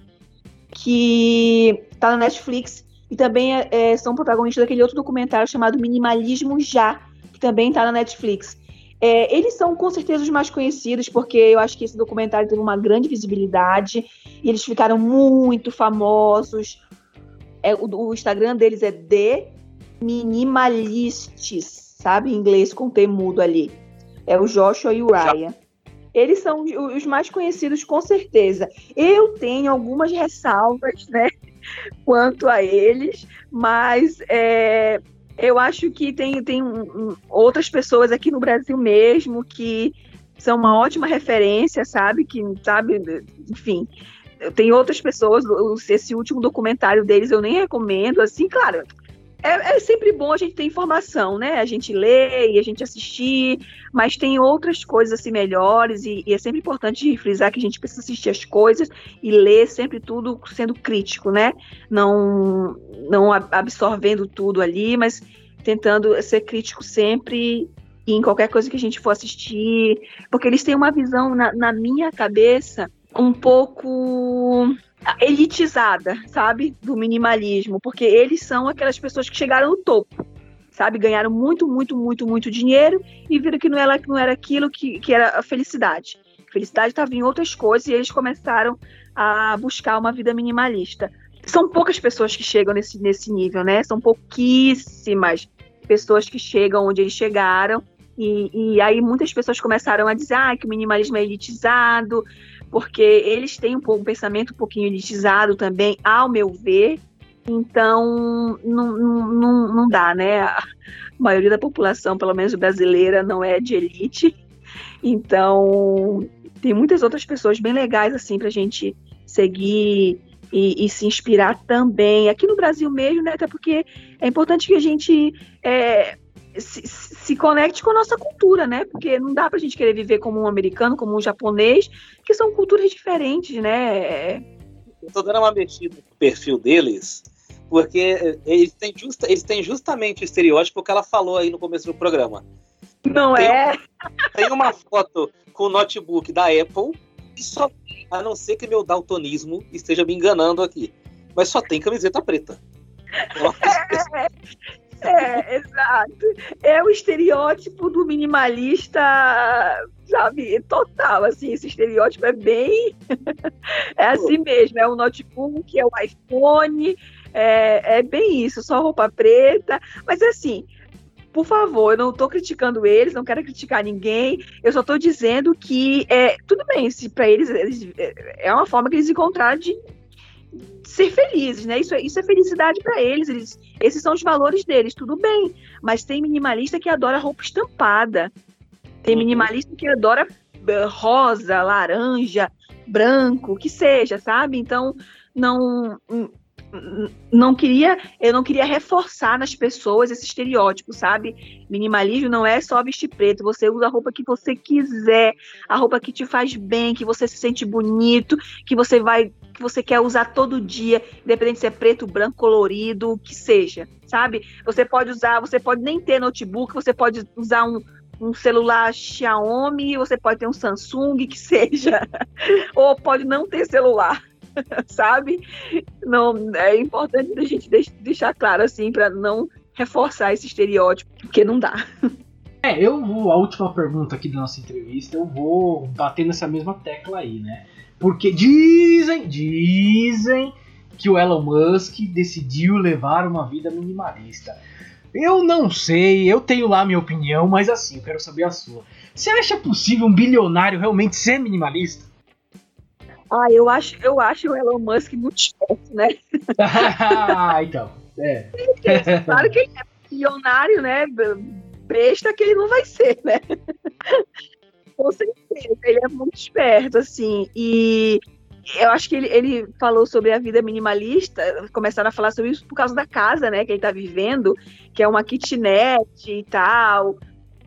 que tá na Netflix. E também é, é são protagonistas daquele outro documentário chamado Minimalismo Já, que também tá na Netflix. É, eles são com certeza os mais conhecidos, porque eu acho que esse documentário teve uma grande visibilidade e eles ficaram muito famosos. É, o, o, Instagram deles é The Minimalistes, sabe? Em inglês com T mudo ali. É o Joshua e o Ryan. Eles são os mais conhecidos com certeza. Eu tenho algumas ressalvas, né? [LAUGHS] quanto a eles, mas é, eu acho que tem, tem um, um, outras pessoas aqui no Brasil mesmo que são uma ótima referência, sabe? Que, sabe, enfim, tem outras pessoas, esse último documentário deles eu nem recomendo, assim, claro, é, é, sempre bom a gente ter informação, né? A gente ler e a gente assistir, mas tem outras coisas assim melhores e, e, é sempre importante frisar que a gente precisa assistir as coisas e ler sempre tudo sendo crítico, né? Não, não absorvendo tudo ali, mas tentando ser crítico sempre em qualquer coisa que a gente for assistir, porque eles têm uma visão na, na minha cabeça um pouco elitizada, sabe? Do minimalismo, porque eles são aquelas pessoas que chegaram no topo, sabe? Ganharam muito, muito, muito, muito dinheiro e viram que não era, não era aquilo que, que era a felicidade. A felicidade estava em outras coisas e eles começaram a buscar uma vida minimalista. São poucas pessoas que chegam nesse, nesse nível, né? São pouquíssimas pessoas que chegam onde eles chegaram. E, e aí muitas pessoas começaram a dizer ah, que o minimalismo é elitizado, porque eles têm um, pouco, um pensamento um pouquinho elitizado também, ao meu ver. Então, não, não, não dá, né? A maioria da população, pelo menos brasileira, não é de elite. Então, tem muitas outras pessoas bem legais, assim, para a gente seguir e, e, se inspirar também. Aqui no Brasil mesmo, né? Até porque é importante que a gente é, se, se, conecte com a nossa cultura, né? Porque não dá pra gente querer viver como um americano, como um japonês, que são culturas diferentes, né? Eu tô dando uma mexida no perfil deles, porque eles têm, justa, eles têm justamente o estereótipo que ela falou aí no começo do programa. Não tem, é? Tem uma foto com o notebook da Apple e só a não ser que meu daltonismo esteja me enganando aqui, mas só tem camiseta preta. [LAUGHS] É, é, exato. É o estereótipo do minimalista, sabe, total, assim, esse estereótipo é bem... [LAUGHS] é assim mesmo, é o notebook, é o iPhone, é, é bem isso, só roupa preta, mas assim, por favor, eu não estou criticando eles, não quero criticar ninguém, eu só estou dizendo que é, tudo bem, se para eles, eles, é, uma forma que eles encontraram de ser felizes, né? Isso é, isso é felicidade para eles, eles. Esses são os valores deles, tudo bem. Mas tem minimalista que adora roupa estampada. Tem uhum. minimalista que adora eh, rosa, laranja, branco, que seja, sabe? Então, não hum, não queria, eu não queria reforçar nas pessoas esse estereótipo, sabe? Minimalismo não é só vestir preto, você usa a roupa que você quiser, a roupa que te faz bem, que você se sente bonito, que você vai que você quer usar todo dia, independente se é preto, branco, colorido, o que seja, sabe? Você pode usar, você pode nem ter notebook, você pode usar um, um celular Xiaomi, você pode ter um Samsung, que seja, [LAUGHS] ou pode não ter celular [LAUGHS] sabe? Não, é importante a gente deixar claro assim para não reforçar esse estereótipo, porque não dá. É, eu vou, a última pergunta aqui da nossa entrevista, eu vou bater nessa mesma tecla aí, né? Porque dizem, dizem que o Elon Musk decidiu levar uma vida minimalista. Eu não sei, eu tenho lá a minha opinião, mas assim, eu quero saber a sua. Você acha possível um bilionário realmente ser minimalista? Ah, eu acho, eu acho o Elon Musk muito esperto, né? ah, [LAUGHS] então. É. [LAUGHS] Claro que ele é bilionário, né? Besta que ele não vai ser, né? Com certeza, ele é muito esperto, assim. E eu acho que ele, ele falou sobre a vida minimalista, começaram a falar sobre isso por causa da casa, né, que ele tá vivendo, que é uma kitnet e tal.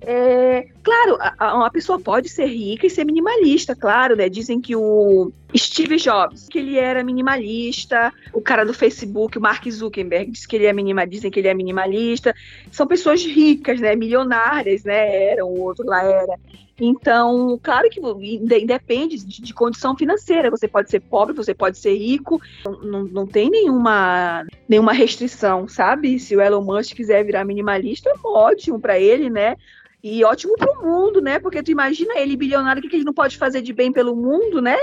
É, claro, a, uma pessoa pode ser rica e ser minimalista, claro, né? Dizem que o Steve Jobs, que ele era minimalista, o cara do Facebook, o Mark Zuckerberg, diz que ele é minimalista, dizem que ele é minimalista. São pessoas ricas, né? Milionárias, né? Eram, o outro lá era. Então, claro que independe de, de, condição financeira. Você pode ser pobre, você pode ser rico. Não, não tem nenhuma, nenhuma restrição, sabe? Se o Elon Musk quiser virar minimalista, é ótimo para ele, né? E ótimo para o mundo, né? Porque tu imagina ele bilionário, o que, que ele não pode fazer de bem pelo mundo, né?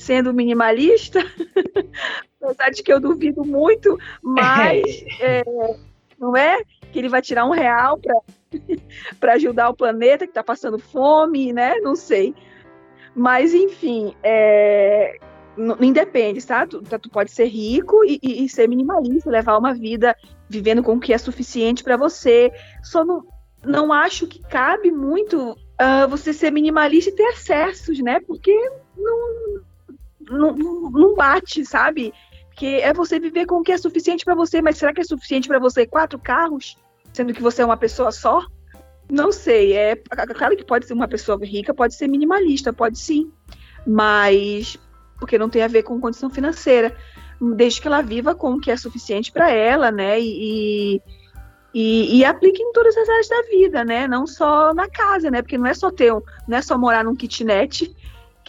Sendo minimalista. [LAUGHS] Apesar de que eu duvido muito, mas é, não é que ele vai tirar um real para [LAUGHS] ajudar o planeta que está passando fome, né? Não sei. Mas, enfim, é, não, independe, tá? Tu, tá, tu pode ser rico e, e, e, ser minimalista, levar uma vida vivendo com o que é suficiente para você. Só não, não acho que cabe muito uh, você ser minimalista e ter acessos, né? Porque não, não, não bate, sabe? Porque é você viver com o que é suficiente para você, mas será que é suficiente para você quatro carros, sendo que você é uma pessoa só? Não sei, é claro que pode ser uma pessoa rica, pode ser minimalista, pode sim, mas porque não tem a ver com condição financeira, desde que ela viva com o que é suficiente para ela, né? E, e, e, aplique em todas as áreas da vida, né? Não só na casa, né? Porque não é só ter, não é só morar num kitnet,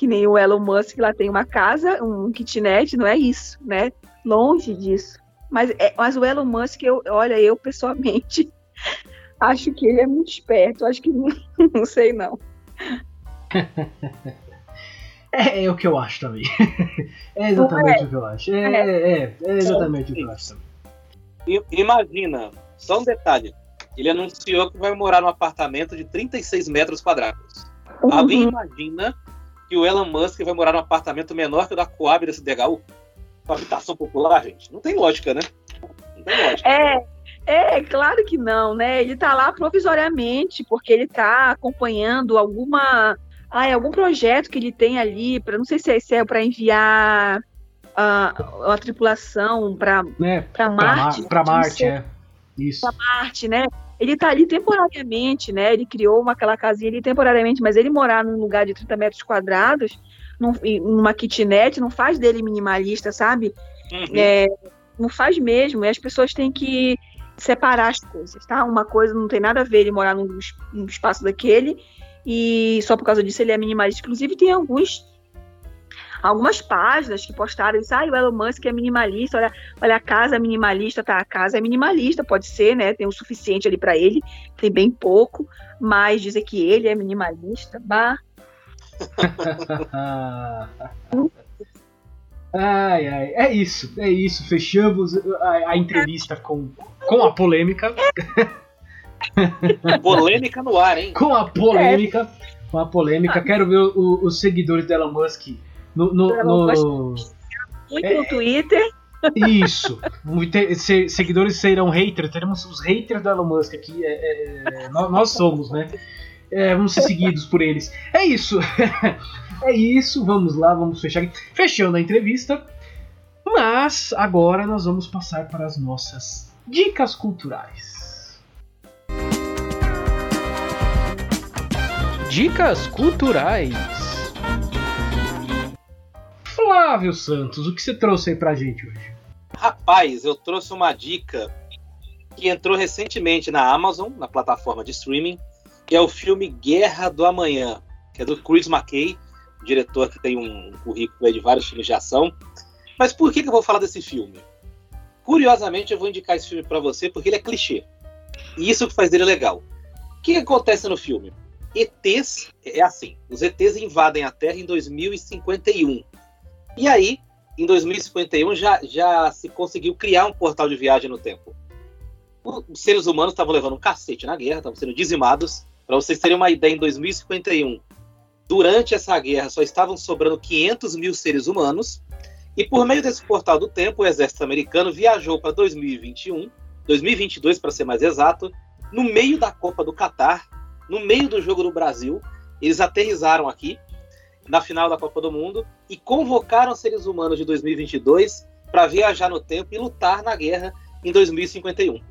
que nem o Elon Musk lá tem uma casa, um kitnet, não é isso, né? Longe disso. Mas, é, mas o Elon Musk, eu, olha, eu pessoalmente [LAUGHS] acho que ele é muito esperto. Acho que não, [LAUGHS] não sei não. [LAUGHS] É, é, o que eu acho também. é exatamente é. o que eu acho. É, é, é, é exatamente o que eu acho também. Imagina, só um detalhe. Ele anunciou que vai morar num apartamento de 36 metros quadrados. Uhum. Alguém imagina que o Elon Musk vai morar num apartamento menor que o da Coab desse DHU? Uma habitação popular, gente? Não tem lógica, né? Não tem lógica. É, é, claro que não, né? Ele tá lá provisoriamente, porque ele tá acompanhando alguma ah, é algum projeto que ele tem ali, para não sei se é, se é para enviar a, a tripulação para é, Marte. Para Marte, é. Isso. Para Marte, né? Ele está ali temporariamente, né? Ele criou uma, aquela casinha ali temporariamente, mas ele morar num lugar de 30 metros quadrados, num, numa kitnet, não faz dele minimalista, sabe? Uhum. É, não faz mesmo. E as pessoas têm que separar as coisas, tá? Uma coisa não tem nada a ver ele morar num, num espaço daquele e só por causa disso ele é minimalista. Inclusive, tem alguns algumas páginas que postaram isso, ah, o Elon Musk é minimalista, olha, olha a casa é minimalista, tá, a casa é minimalista, pode ser, né, tem o suficiente ali para ele, tem bem pouco, mas dizer que ele é minimalista, bah. [LAUGHS] ai, ai, é isso, é isso, fechamos a, a entrevista com, com a polêmica. [LAUGHS] polêmica no ar, hein? Com a polêmica. Com a polêmica. Ah. Quero ver os seguidores da Elon Musk no. no, no... Muito é, no Twitter. Isso. Se, seguidores serão haters. Teremos os haters do Elon Musk aqui. É, é, é nós, nós, somos, né? É, vamos ser seguidos por eles. É isso. [LAUGHS] é isso. Vamos lá, vamos fechar. Fechando a entrevista. Mas agora nós vamos passar para as nossas dicas culturais. Dicas culturais. Flávio Santos, o que você trouxe aí pra gente hoje? Rapaz, eu trouxe uma dica que entrou recentemente na Amazon, na plataforma de streaming, que é o filme Guerra do Amanhã, que é do Chris McKay, diretor que tem um currículo de vários filmes de ação. Mas por que, que eu vou falar desse filme? Curiosamente, eu vou indicar esse filme para você porque ele é clichê. E isso que faz dele legal. O que, que acontece no filme? ETs, é assim, os ETs invadem a Terra em 2051. E aí, em 2051, já, já se conseguiu criar um portal de viagem no tempo. Os seres humanos estavam levando um cacete na guerra, estavam sendo dizimados. Para vocês terem uma ideia, em 2051, durante essa guerra, só estavam sobrando 500 mil seres humanos. E por meio desse portal do tempo, o exército americano viajou para 2021, 2022 para ser mais exato, no meio da Copa do Catar, no meio do jogo do Brasil, eles aterrizaram aqui na final da Copa do Mundo e convocaram seres humanos de 2022 para viajar no tempo e lutar na guerra em 2051.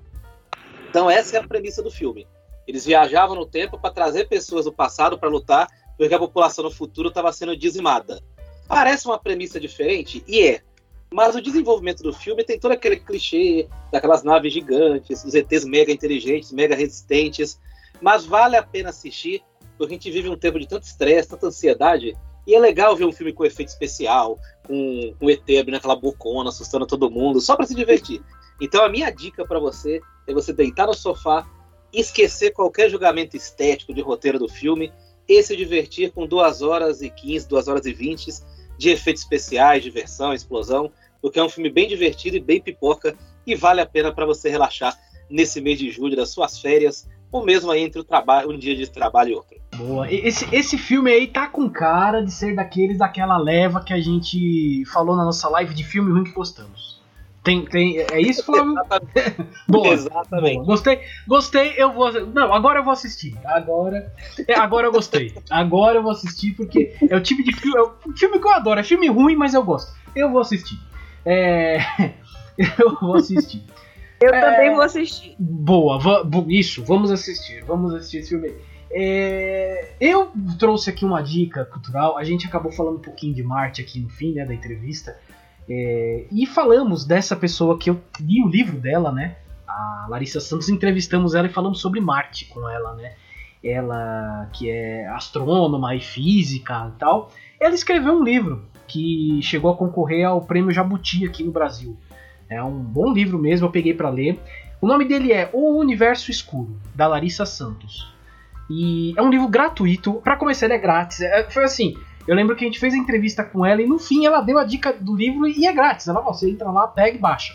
Então essa é a premissa do filme. Eles viajavam no tempo para trazer pessoas do passado para lutar, porque a população no futuro estava sendo dizimada. Parece uma premissa diferente e é, mas o desenvolvimento do filme tem todo aquele clichê daquelas naves gigantes, os ETs mega inteligentes, mega resistentes, mas vale a pena assistir, porque a gente vive um tempo de tanto estresse, tanta ansiedade, e é legal ver um filme com efeito especial, com, com o ET abrindo aquela bocona, assustando todo mundo, só para se divertir. Então a minha dica para você é você deitar no sofá, esquecer qualquer julgamento estético de roteiro do filme e se divertir com 2 horas e 15, 2 horas e 20 de efeitos especiais, diversão, explosão, porque é um filme bem divertido e bem pipoca e vale a pena para você relaxar nesse mês de julho das suas férias o mesmo aí entre o trabalho, um dia de trabalho e outro. Boa. Esse, esse filme aí tá com cara de ser daqueles daquela leva que a gente falou na nossa live de filme ruim que postamos. Tem, tem, é isso, Flávio? Exatamente. [LAUGHS] boa, Exatamente. Boa. Gostei, gostei, eu vou. Não, agora eu vou assistir. Agora. É, agora eu gostei. Agora eu vou assistir, porque é o tipo de filme. É o filme que eu adoro. É filme ruim, mas eu gosto. Eu vou assistir. É. [LAUGHS] Eu vou assistir. Eu é... também vou assistir. Boa, isso, vamos assistir. Vamos assistir esse filme. É... Eu trouxe aqui uma dica cultural. A gente acabou falando um pouquinho de Marte aqui no fim né, da entrevista. É... E falamos dessa pessoa que eu li o livro dela, né? A Larissa Santos. Entrevistamos ela e falamos sobre Marte com ela, né? Ela que é astrônoma e física e tal. Ela escreveu um livro que chegou a concorrer ao prêmio Jabuti aqui no Brasil. É um bom livro mesmo, eu peguei para ler. O nome dele é O Universo Escuro, da Larissa Santos. E é um livro gratuito. Para começar, ele é grátis. É, foi assim, eu lembro que a gente fez a entrevista com ela e no fim ela deu a dica do livro e é grátis. Ela, você entra lá, pega e baixa.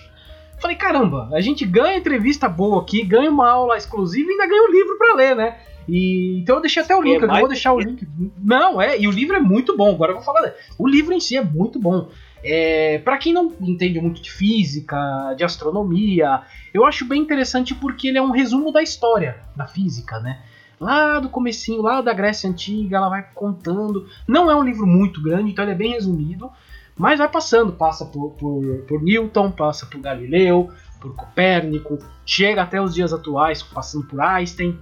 Falei, caramba, a gente ganha entrevista boa aqui, ganha uma aula exclusiva e ainda ganha o um livro para ler, né? E, então eu deixei até o link, é eu não vou deixar o link. Não, é, e o livro é muito bom. Agora eu vou falar. O livro em si é muito bom. É, para quem não entende muito de física, de astronomia, eu acho bem interessante porque ele é um resumo da história da física, né? Lá do comecinho, lá da Grécia Antiga, ela vai contando. Não é um livro muito grande, então ele é bem resumido, mas vai passando, passa por, por, por Newton, passa por Galileu, por Copérnico, chega até os dias atuais, passando por Einstein,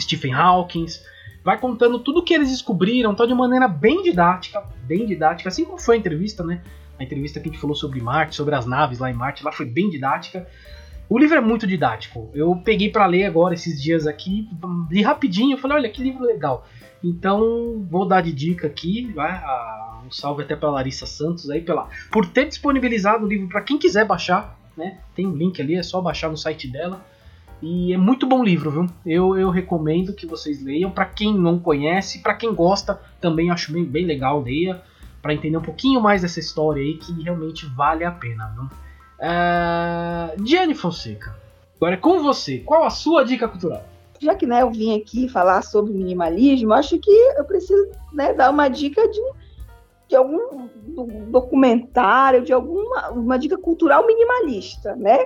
Stephen Hawking, vai contando tudo o que eles descobriram, tá de maneira bem didática, bem didática, assim como foi a entrevista, né? A entrevista que a gente falou sobre Marte, sobre as naves lá em Marte, lá foi bem didática. O livro é muito didático. Eu peguei para ler agora esses dias aqui, li rapidinho, falei, olha que livro legal. Então, vou dar de dica aqui, um salve até para Larissa Santos aí pela por ter disponibilizado o livro para quem quiser baixar, né? Tem um link ali, é só baixar no site dela. E é muito bom livro, viu? Eu, eu recomendo que vocês leiam. Para quem não conhece, para quem gosta, também acho bem, bem legal, leia para entender um pouquinho mais dessa história aí que realmente vale a pena. Viu? Uh, Diane Fonseca, agora é com você. Qual a sua dica cultural? Já que né, eu vim aqui falar sobre minimalismo, acho que eu preciso né, dar uma dica de, de algum documentário, de alguma uma dica cultural minimalista, né?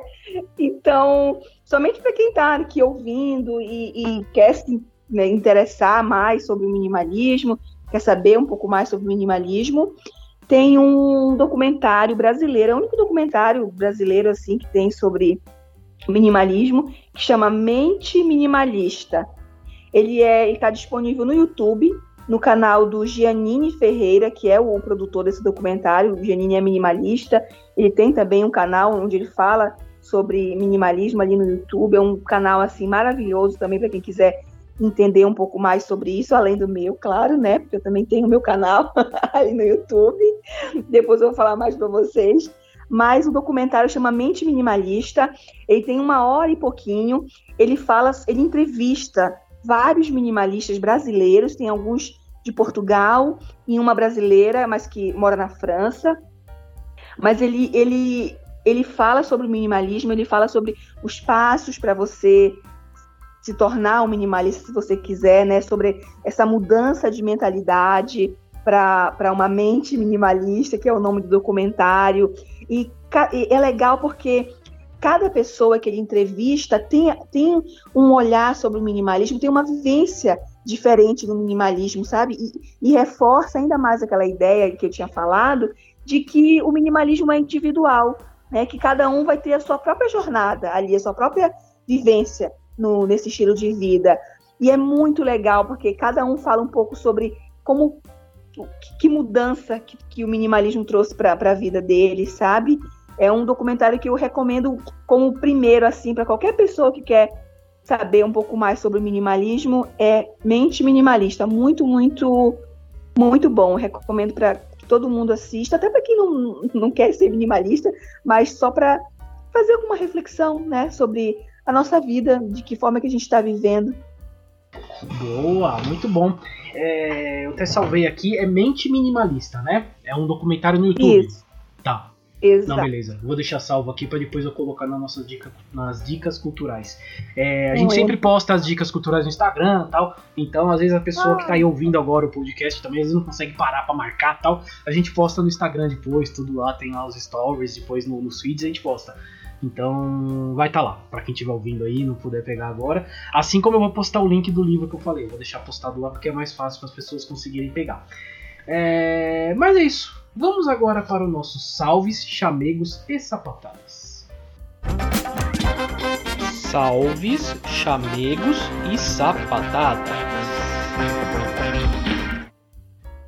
Então, somente para quem está aqui ouvindo e, e quer se né, interessar mais sobre o minimalismo, quer saber um pouco mais sobre minimalismo, tem um documentário brasileiro, é o único documentário brasileiro assim que tem sobre minimalismo, que chama Mente Minimalista. Ele é, está disponível no YouTube, no canal do Giannini Ferreira, que é o produtor desse documentário. O Giannini é minimalista. Ele tem também um canal onde ele fala sobre minimalismo ali no YouTube. É um canal assim maravilhoso também para quem quiser entender um pouco mais sobre isso, além do meu, claro, né? Porque eu também tenho meu canal [LAUGHS] aí no YouTube. Depois eu vou falar mais para vocês. Mas o documentário chama Mente Minimalista. Ele tem uma hora e pouquinho. Ele fala, ele entrevista vários minimalistas brasileiros. Tem alguns de Portugal e uma brasileira, mas que mora na França. Mas ele, ele, ele fala sobre o minimalismo. Ele fala sobre os passos para você se tornar um minimalista se você quiser, né? Sobre essa mudança de mentalidade para uma mente minimalista, que é o nome do documentário. E, e é legal porque cada pessoa que ele entrevista tem, tem um olhar sobre o minimalismo, tem uma vivência diferente do minimalismo, sabe? E, e, reforça ainda mais aquela ideia que eu tinha falado de que o minimalismo é individual, né? Que cada um vai ter a sua própria jornada ali, a sua própria vivência no, nesse estilo de vida. E é muito legal, porque cada um fala um pouco sobre como que mudança que, que o minimalismo trouxe para a vida dele, sabe? É um documentário que eu recomendo como primeiro, assim, para qualquer pessoa que quer saber um pouco mais sobre o minimalismo, é Mente Minimalista. Muito, muito, muito bom. recomendo para que todo mundo assista, até para quem não, não quer ser minimalista, mas só para fazer alguma reflexão, né, sobre a nossa vida, de que forma que a gente está vivendo. Boa, muito bom. É, eu até salvei aqui, é Mente Minimalista, né? É um documentário no YouTube. Isso. Tá. Exato. Não, beleza. Vou deixar salvo aqui para depois eu colocar nas nossas dicas, nas dicas culturais. É, a gente sempre posta as dicas culturais no Instagram tal. Então, às vezes, a pessoa ah. que tá aí ouvindo agora o podcast também, às vezes não consegue parar para marcar tal. A gente posta no Instagram depois, tudo lá, tem lá os stories, depois no, nos feeds a gente posta. Então vai estar tá lá, para quem estiver ouvindo aí não puder pegar agora. Assim como eu vou postar o link do livro que eu falei, vou deixar postado lá porque é mais fácil para as pessoas conseguirem pegar. É... Mas é isso. Vamos agora para o nosso salves, chamegos e sapatadas. Salves, chamegos e sapatadas.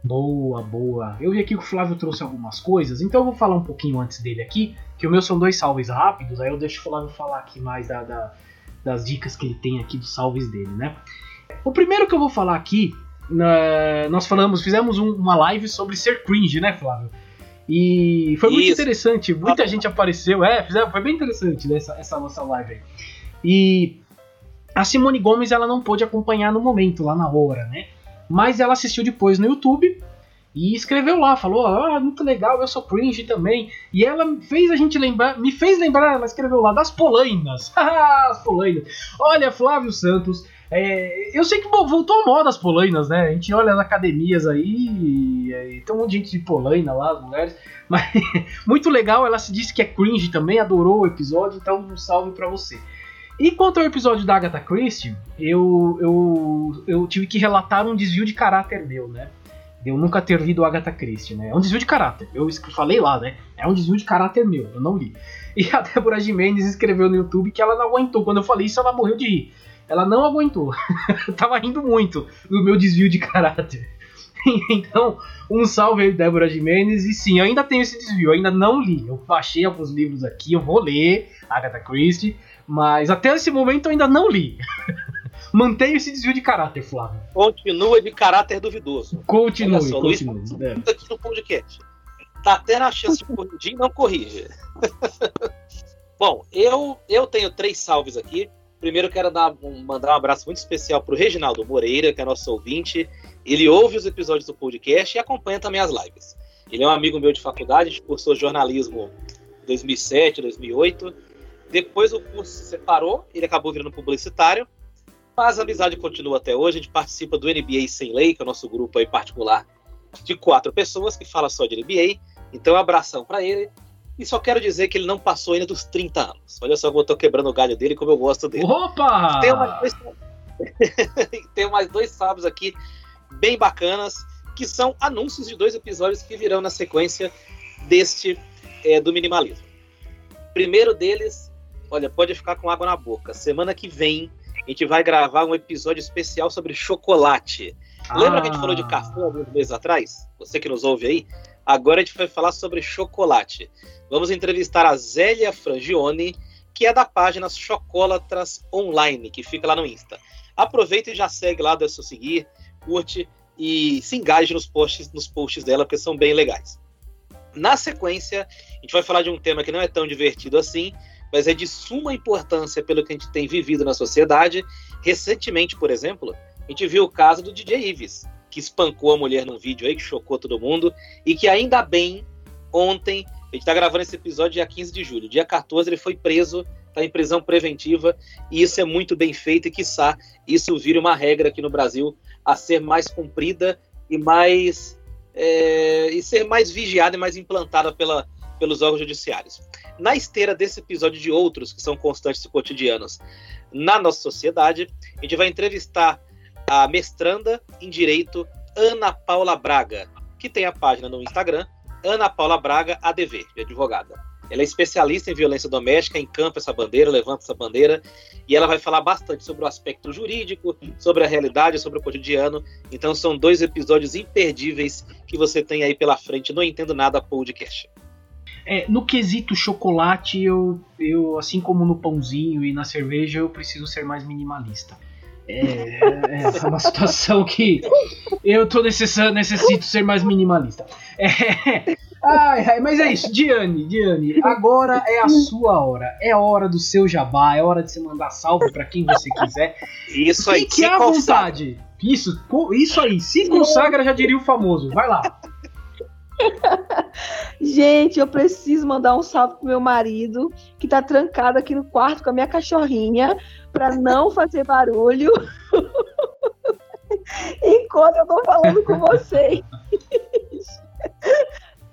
Boa, boa. Eu vi aqui que o Flávio trouxe algumas coisas, então eu vou falar um pouquinho antes dele aqui, que o meu são dois salves rápidos, aí eu deixo o Flávio falar aqui mais da, da, das dicas que ele tem aqui dos salves dele, né? O primeiro que eu vou falar aqui nós falamos, fizemos um, uma live sobre ser cringe, né, Flávio? E foi muito interessante, muita ah, gente apareceu, é, fizemos, foi bem interessante né, essa, essa nossa live aí. E a Simone Gomes ela não pôde acompanhar no momento, lá na hora, né? Mas ela assistiu depois no YouTube e escreveu lá, falou: Ah, muito legal, eu sou cringe também. E ela fez a gente lembrar, me fez lembrar, ela escreveu lá, das polainas. [LAUGHS] as polainas. Olha, Flávio Santos, é, eu sei que voltou a moda as polainas, né? A gente olha nas academias aí, e, tem um monte de gente de polaina lá, as mulheres. Mas [LAUGHS] muito legal, ela se disse que é cringe também, adorou o episódio, então um salve para você. E quanto ao episódio da Agatha Christie, eu, eu, eu tive que relatar um desvio de caráter meu, né? De eu nunca ter lido Agatha Christie, né? É um desvio de caráter. Eu falei lá, né? É um desvio de caráter meu, eu não li. [LAUGHS] E a Débora Jimenez escreveu no YouTube que ela não aguentou. Quando eu falei isso, ela morreu de rir ela não aguentou. [LAUGHS] Tava rindo muito do meu desvio de caráter. [LAUGHS] então, um salve aí, Débora Jimenez. E sim, eu ainda tenho esse desvio, eu ainda não li. Eu baixei alguns livros aqui, eu vou ler Agatha Christie, mas até esse momento eu ainda não li. [LAUGHS] Mantenho esse desvio de caráter, Flávio. Continua de caráter duvidoso. Continue, só, continue. Luiz, é. aqui no podcast. Tá tendo a chance de corrigir e não corrige. [LAUGHS] Bom, eu, eu tenho três salves aqui. Primeiro, quero dar, mandar um abraço muito especial para o Reginaldo Moreira, que é nosso ouvinte. Ele ouve os episódios do podcast e acompanha também as lives. Ele é um amigo meu de faculdade, a gente cursou jornalismo em 2007, 2008. Depois o curso se separou, ele acabou virando publicitário, mas a amizade continua até hoje. A gente participa do NBA Sem Lei, que é o nosso grupo aí particular de quatro pessoas que fala só de NBA. Então, um abração para ele. E só quero dizer que ele não passou ainda dos 30 anos. Olha só como eu tô quebrando o galho dele como eu gosto dele. Opa! Tem mais dois, [LAUGHS] Tem mais dois sábados aqui bem bacanas, que são anúncios de dois episódios que virão na sequência deste é, do minimalismo. Primeiro deles, olha, pode ficar com água na boca. Semana que vem a gente vai gravar um episódio especial sobre chocolate. Ah. Lembra que a gente falou de ah. café alguns meses atrás? Você que nos ouve aí? Agora a gente vai falar sobre chocolate. Vamos entrevistar a Zélia Frangione, que é da página Chocolatras Online, que fica lá no Insta. Aproveita e já segue lá, dá seu seguir, curte e se engaje nos posts, nos posts dela, porque são bem legais. Na sequência, a gente vai falar de um tema que não é tão divertido assim, mas é de suma importância pelo que a gente tem vivido na sociedade. Recentemente, por exemplo, a gente viu o caso do DJ Ives, que espancou a mulher num vídeo aí, que chocou todo mundo, e que ainda bem, ontem, a gente tá gravando esse episódio dia 15 de julho, dia 14 ele foi preso, tá em prisão preventiva, e isso é muito bem feito, e quiçá isso vire uma regra aqui no Brasil a ser mais cumprida e mais. É, e ser mais vigiada e mais implantada pela, pelos órgãos judiciários. Na esteira desse episódio de outros que são constantes e cotidianos na nossa sociedade, a gente vai entrevistar a mestranda em Direito Ana Paula Braga, que tem a página no Instagram, Ana Paula Braga ADV, de advogada. Ela é especialista em violência doméstica, encampa essa bandeira, levanta essa bandeira, e ela vai falar bastante sobre o aspecto jurídico, sobre a realidade, sobre o cotidiano. Então são dois episódios imperdíveis que você tem aí pela frente no Entendo Nada Podcast. É, no quesito chocolate, eu, eu, assim como no pãozinho e na cerveja, eu preciso ser mais minimalista. É, é, é uma [LAUGHS] situação que eu tô necessitando, necessito ser mais minimalista. É, ai, ai, mas é isso, Diane, Diane, agora é a sua hora. É hora do seu jabá, é hora de você mandar salve para quem você quiser. Isso aí, que é a vontade. Isso, isso aí, se consagra, já diria o famoso. Vai lá. Gente, eu preciso mandar um salve pro meu marido, que tá trancado aqui no quarto com a minha cachorrinha, para não fazer barulho. [LAUGHS] Enquanto eu tô falando com vocês.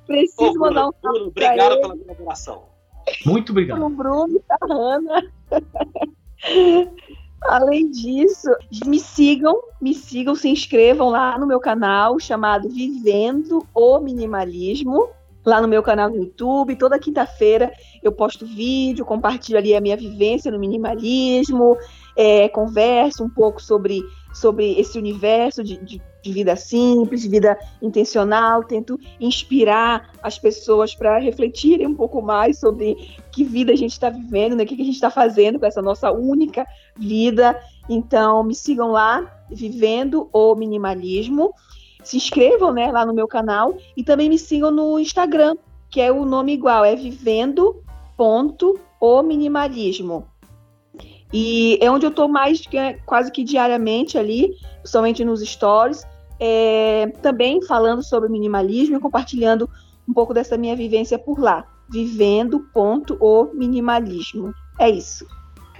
preciso Ô, Bruno, mandar um salve Bruno, pra obrigado ele, pela colaboração. Muito obrigado. pro Bruno e pra Hanna. Além disso, me sigam, me sigam, se inscrevam lá no meu canal chamado Vivendo o Minimalismo, lá no meu canal no YouTube. Toda quinta-feira eu posto vídeo, compartilho ali a minha vivência no minimalismo, é, converso um pouco sobre, sobre esse universo de, de, de vida simples, de vida intencional, tento inspirar as pessoas para refletirem um pouco mais sobre que vida a gente está vivendo, né? o que, que a gente está fazendo com essa nossa única vida. Então, me sigam lá, Vivendo o Minimalismo. Se inscrevam né, lá no meu canal e também me sigam no Instagram, que é o nome igual, é vivendo.ominimalismo. E é onde eu estou mais é, quase que diariamente ali, somente nos stories, é, também falando sobre minimalismo e compartilhando um pouco dessa minha vivência por lá. Vivendo.ominimalismo. É isso.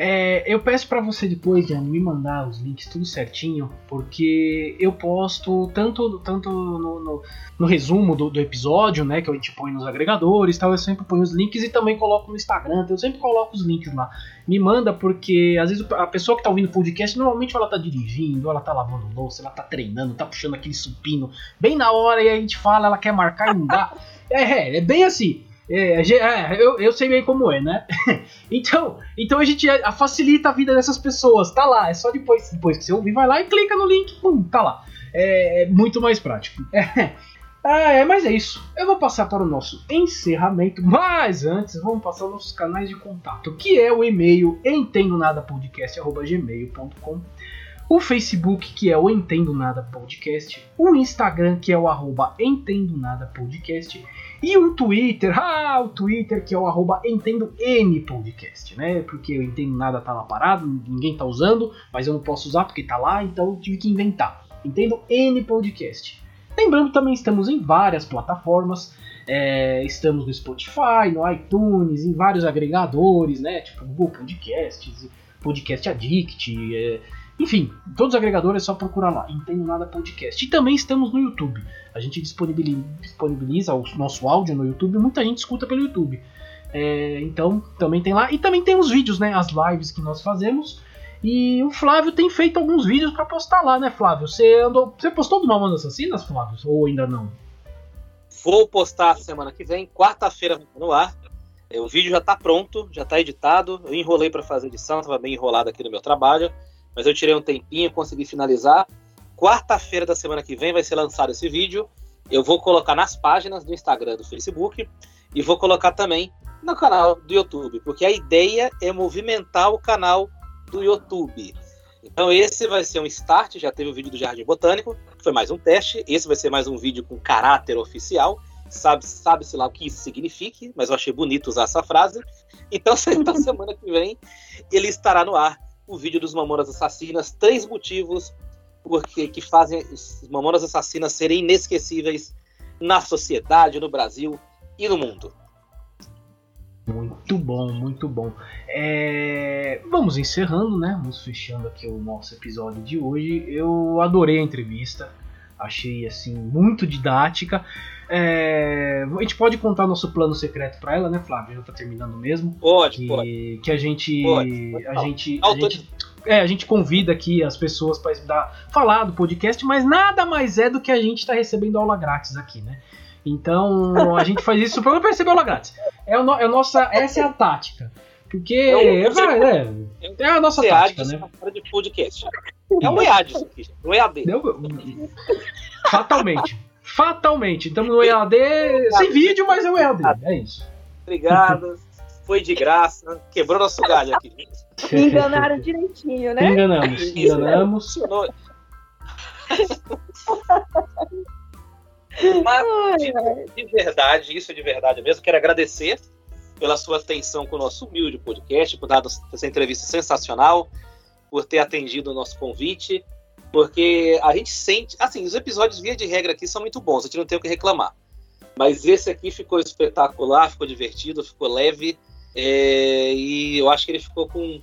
É, eu peço para você depois, Diane, me mandar os links tudo certinho, porque eu posto tanto, tanto no, no, no resumo do, do, episódio, né, que a gente põe nos agregadores, tal, eu sempre ponho os links e também coloco no Instagram, eu sempre coloco os links lá. Me manda porque às vezes a pessoa que tá ouvindo o podcast, normalmente ela tá dirigindo, ela tá lavando louça, ela tá treinando, tá puxando aquele supino bem na hora e a gente fala, ela quer marcar e não dá. [LAUGHS] É, é, é bem assim. É, é, eu, eu sei bem como é, né? [LAUGHS] então, então a gente facilita a vida dessas pessoas. Tá lá, é só depois, depois que você ouvir, vai lá e clica no link, pum, tá lá. É, é muito mais prático. [LAUGHS] É, é, mas é isso. Eu vou passar para o nosso encerramento, mas antes vamos passar os nossos canais de contato, que é o e-mail entendonadapodcast.gmail.com o Facebook, que é o Entendo Nada Podcast, o Instagram, que é o arroba Entendo Nada Podcast, e o Twitter, ah, o Twitter que é o arroba Entendo N Podcast, né? Porque eu entendo nada tá lá parado, ninguém tá usando, mas eu não posso usar porque tá lá, então eu tive que inventar. Entendo N Podcast. Lembrando também estamos em várias plataformas. É, estamos no Spotify, no iTunes, em vários agregadores, né? Tipo Google Podcasts, Podcast Addict, é, enfim, todos os agregadores é só procurar lá, Entendo Nada Podcast. E também estamos no YouTube. A gente disponibiliza, o nosso áudio no YouTube, muita gente escuta pelo YouTube. É, então também tem lá. E também tem os vídeos, né? As lives que nós fazemos. E o Flávio tem feito alguns vídeos para postar lá, né, Flávio? Você andou. Você postou do Mamonas Assassinas, Flávio? Ou ainda não? Vou postar semana que vem, quarta-feira no ar. É, o vídeo já está pronto, já está editado. Eu enrolei para fazer edição, estava bem enrolado aqui no meu trabalho mas eu tirei um tempinho, consegui finalizar. Quarta-feira da semana que vem vai ser lançado esse vídeo. Eu vou colocar nas páginas do Instagram, do Facebook e vou colocar também no canal do YouTube, porque a ideia é movimentar o canal do YouTube. Então esse vai ser um start, já teve o vídeo do Jardim Botânico, que foi mais um teste. Esse vai ser mais um vídeo com caráter oficial. Sabe, sabe-se lá o que isso signifique, mas eu achei bonito usar essa frase. Então, [LAUGHS] na semana que vem, ele estará no ar o vídeo dos Mamonas Assassinas, três motivos porque que fazem os Mamonas Assassinas serem inesquecíveis na sociedade, no Brasil e no mundo. Muito bom, muito bom. É... Vamos encerrando, né? Vamos fechando aqui o nosso episódio de hoje. Eu adorei a entrevista, achei assim muito didática. É, a gente pode contar nosso plano secreto para ela, né, Flávio? Já tá terminando mesmo. Pode, que, pode. Que a gente. Pode, pode a, gente a, gente é, a gente convida aqui as pessoas para falar do podcast, mas nada mais é do que a gente está recebendo aula grátis aqui, né? Então a gente faz isso para não receber aula grátis. É, o, é a nossa, essa é a tática. Porque é, é, é a nossa tática, né? De podcast. É um EAD isso aqui, um EAD. Fatalmente. Fatalmente. Estamos no EAD sem vídeo, mas é o EAD. É isso. Obrigado. Foi de graça. Quebrou nosso galho aqui. Enganaram direitinho, né? Enganamos. Enganamos. Mas, de, de, verdade, isso é de verdade mesmo. Quero agradecer pela sua atenção com o nosso humilde podcast, por dar essa entrevista sensacional, por ter atendido o nosso convite. Porque a gente sente. Assim, os episódios, via de regra, aqui são muito bons, a gente não tem o que reclamar. Mas esse aqui ficou espetacular, ficou divertido, ficou leve. É, e eu acho que ele ficou com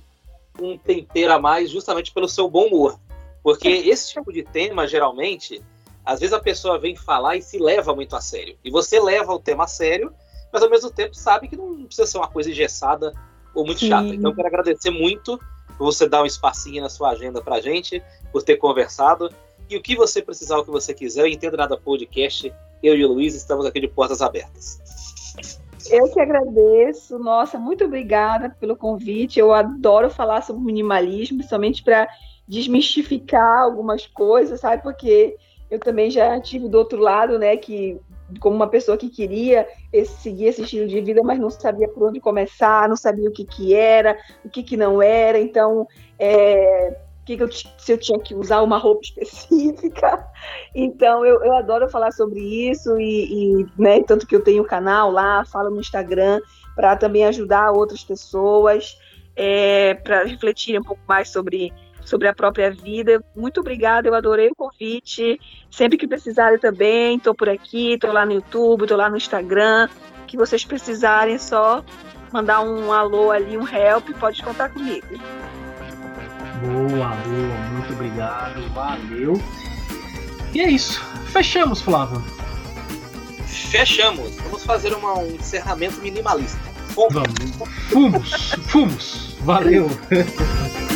um tempero a mais justamente pelo seu bom humor. Porque esse tipo de tema, geralmente, às vezes a pessoa vem falar e se leva muito a sério. E você leva o tema a sério, mas ao mesmo tempo sabe que não precisa ser uma coisa engessada ou muito Sim. chata. Então eu quero agradecer muito você dar um espacinho na sua agenda pra gente, por ter conversado. E o que você precisar, o que você quiser, eu Entendo Nada Podcast, eu e o Luiz estamos aqui de portas abertas. Eu que agradeço, nossa, muito obrigada pelo convite. Eu adoro falar sobre minimalismo, principalmente para desmistificar algumas coisas, sabe? Porque eu também já tive do outro lado, né, que como uma pessoa que queria esse, seguir esse estilo de vida, mas não sabia por onde começar, não sabia o que, que era, o que, que não era. Então, é, que, que eu, se eu tinha que usar uma roupa [LAUGHS] específica. Então, eu, eu adoro falar sobre isso e, e né, tanto que eu tenho um canal lá, falo no Instagram para também ajudar outras pessoas é, para refletirem um pouco mais sobre sobre a própria vida. Muito obrigada, eu adorei o convite. Sempre que precisarem também, estou por aqui, estou lá no YouTube, estou lá no Instagram. Que vocês precisarem, é só mandar um alô ali, um help, pode contar comigo. Boa, boa, muito obrigado, valeu. E é isso, fechamos, Flávio. Fechamos, vamos fazer uma, um encerramento minimalista. Fomos. Vamos, fumos, fumos, valeu. [LAUGHS]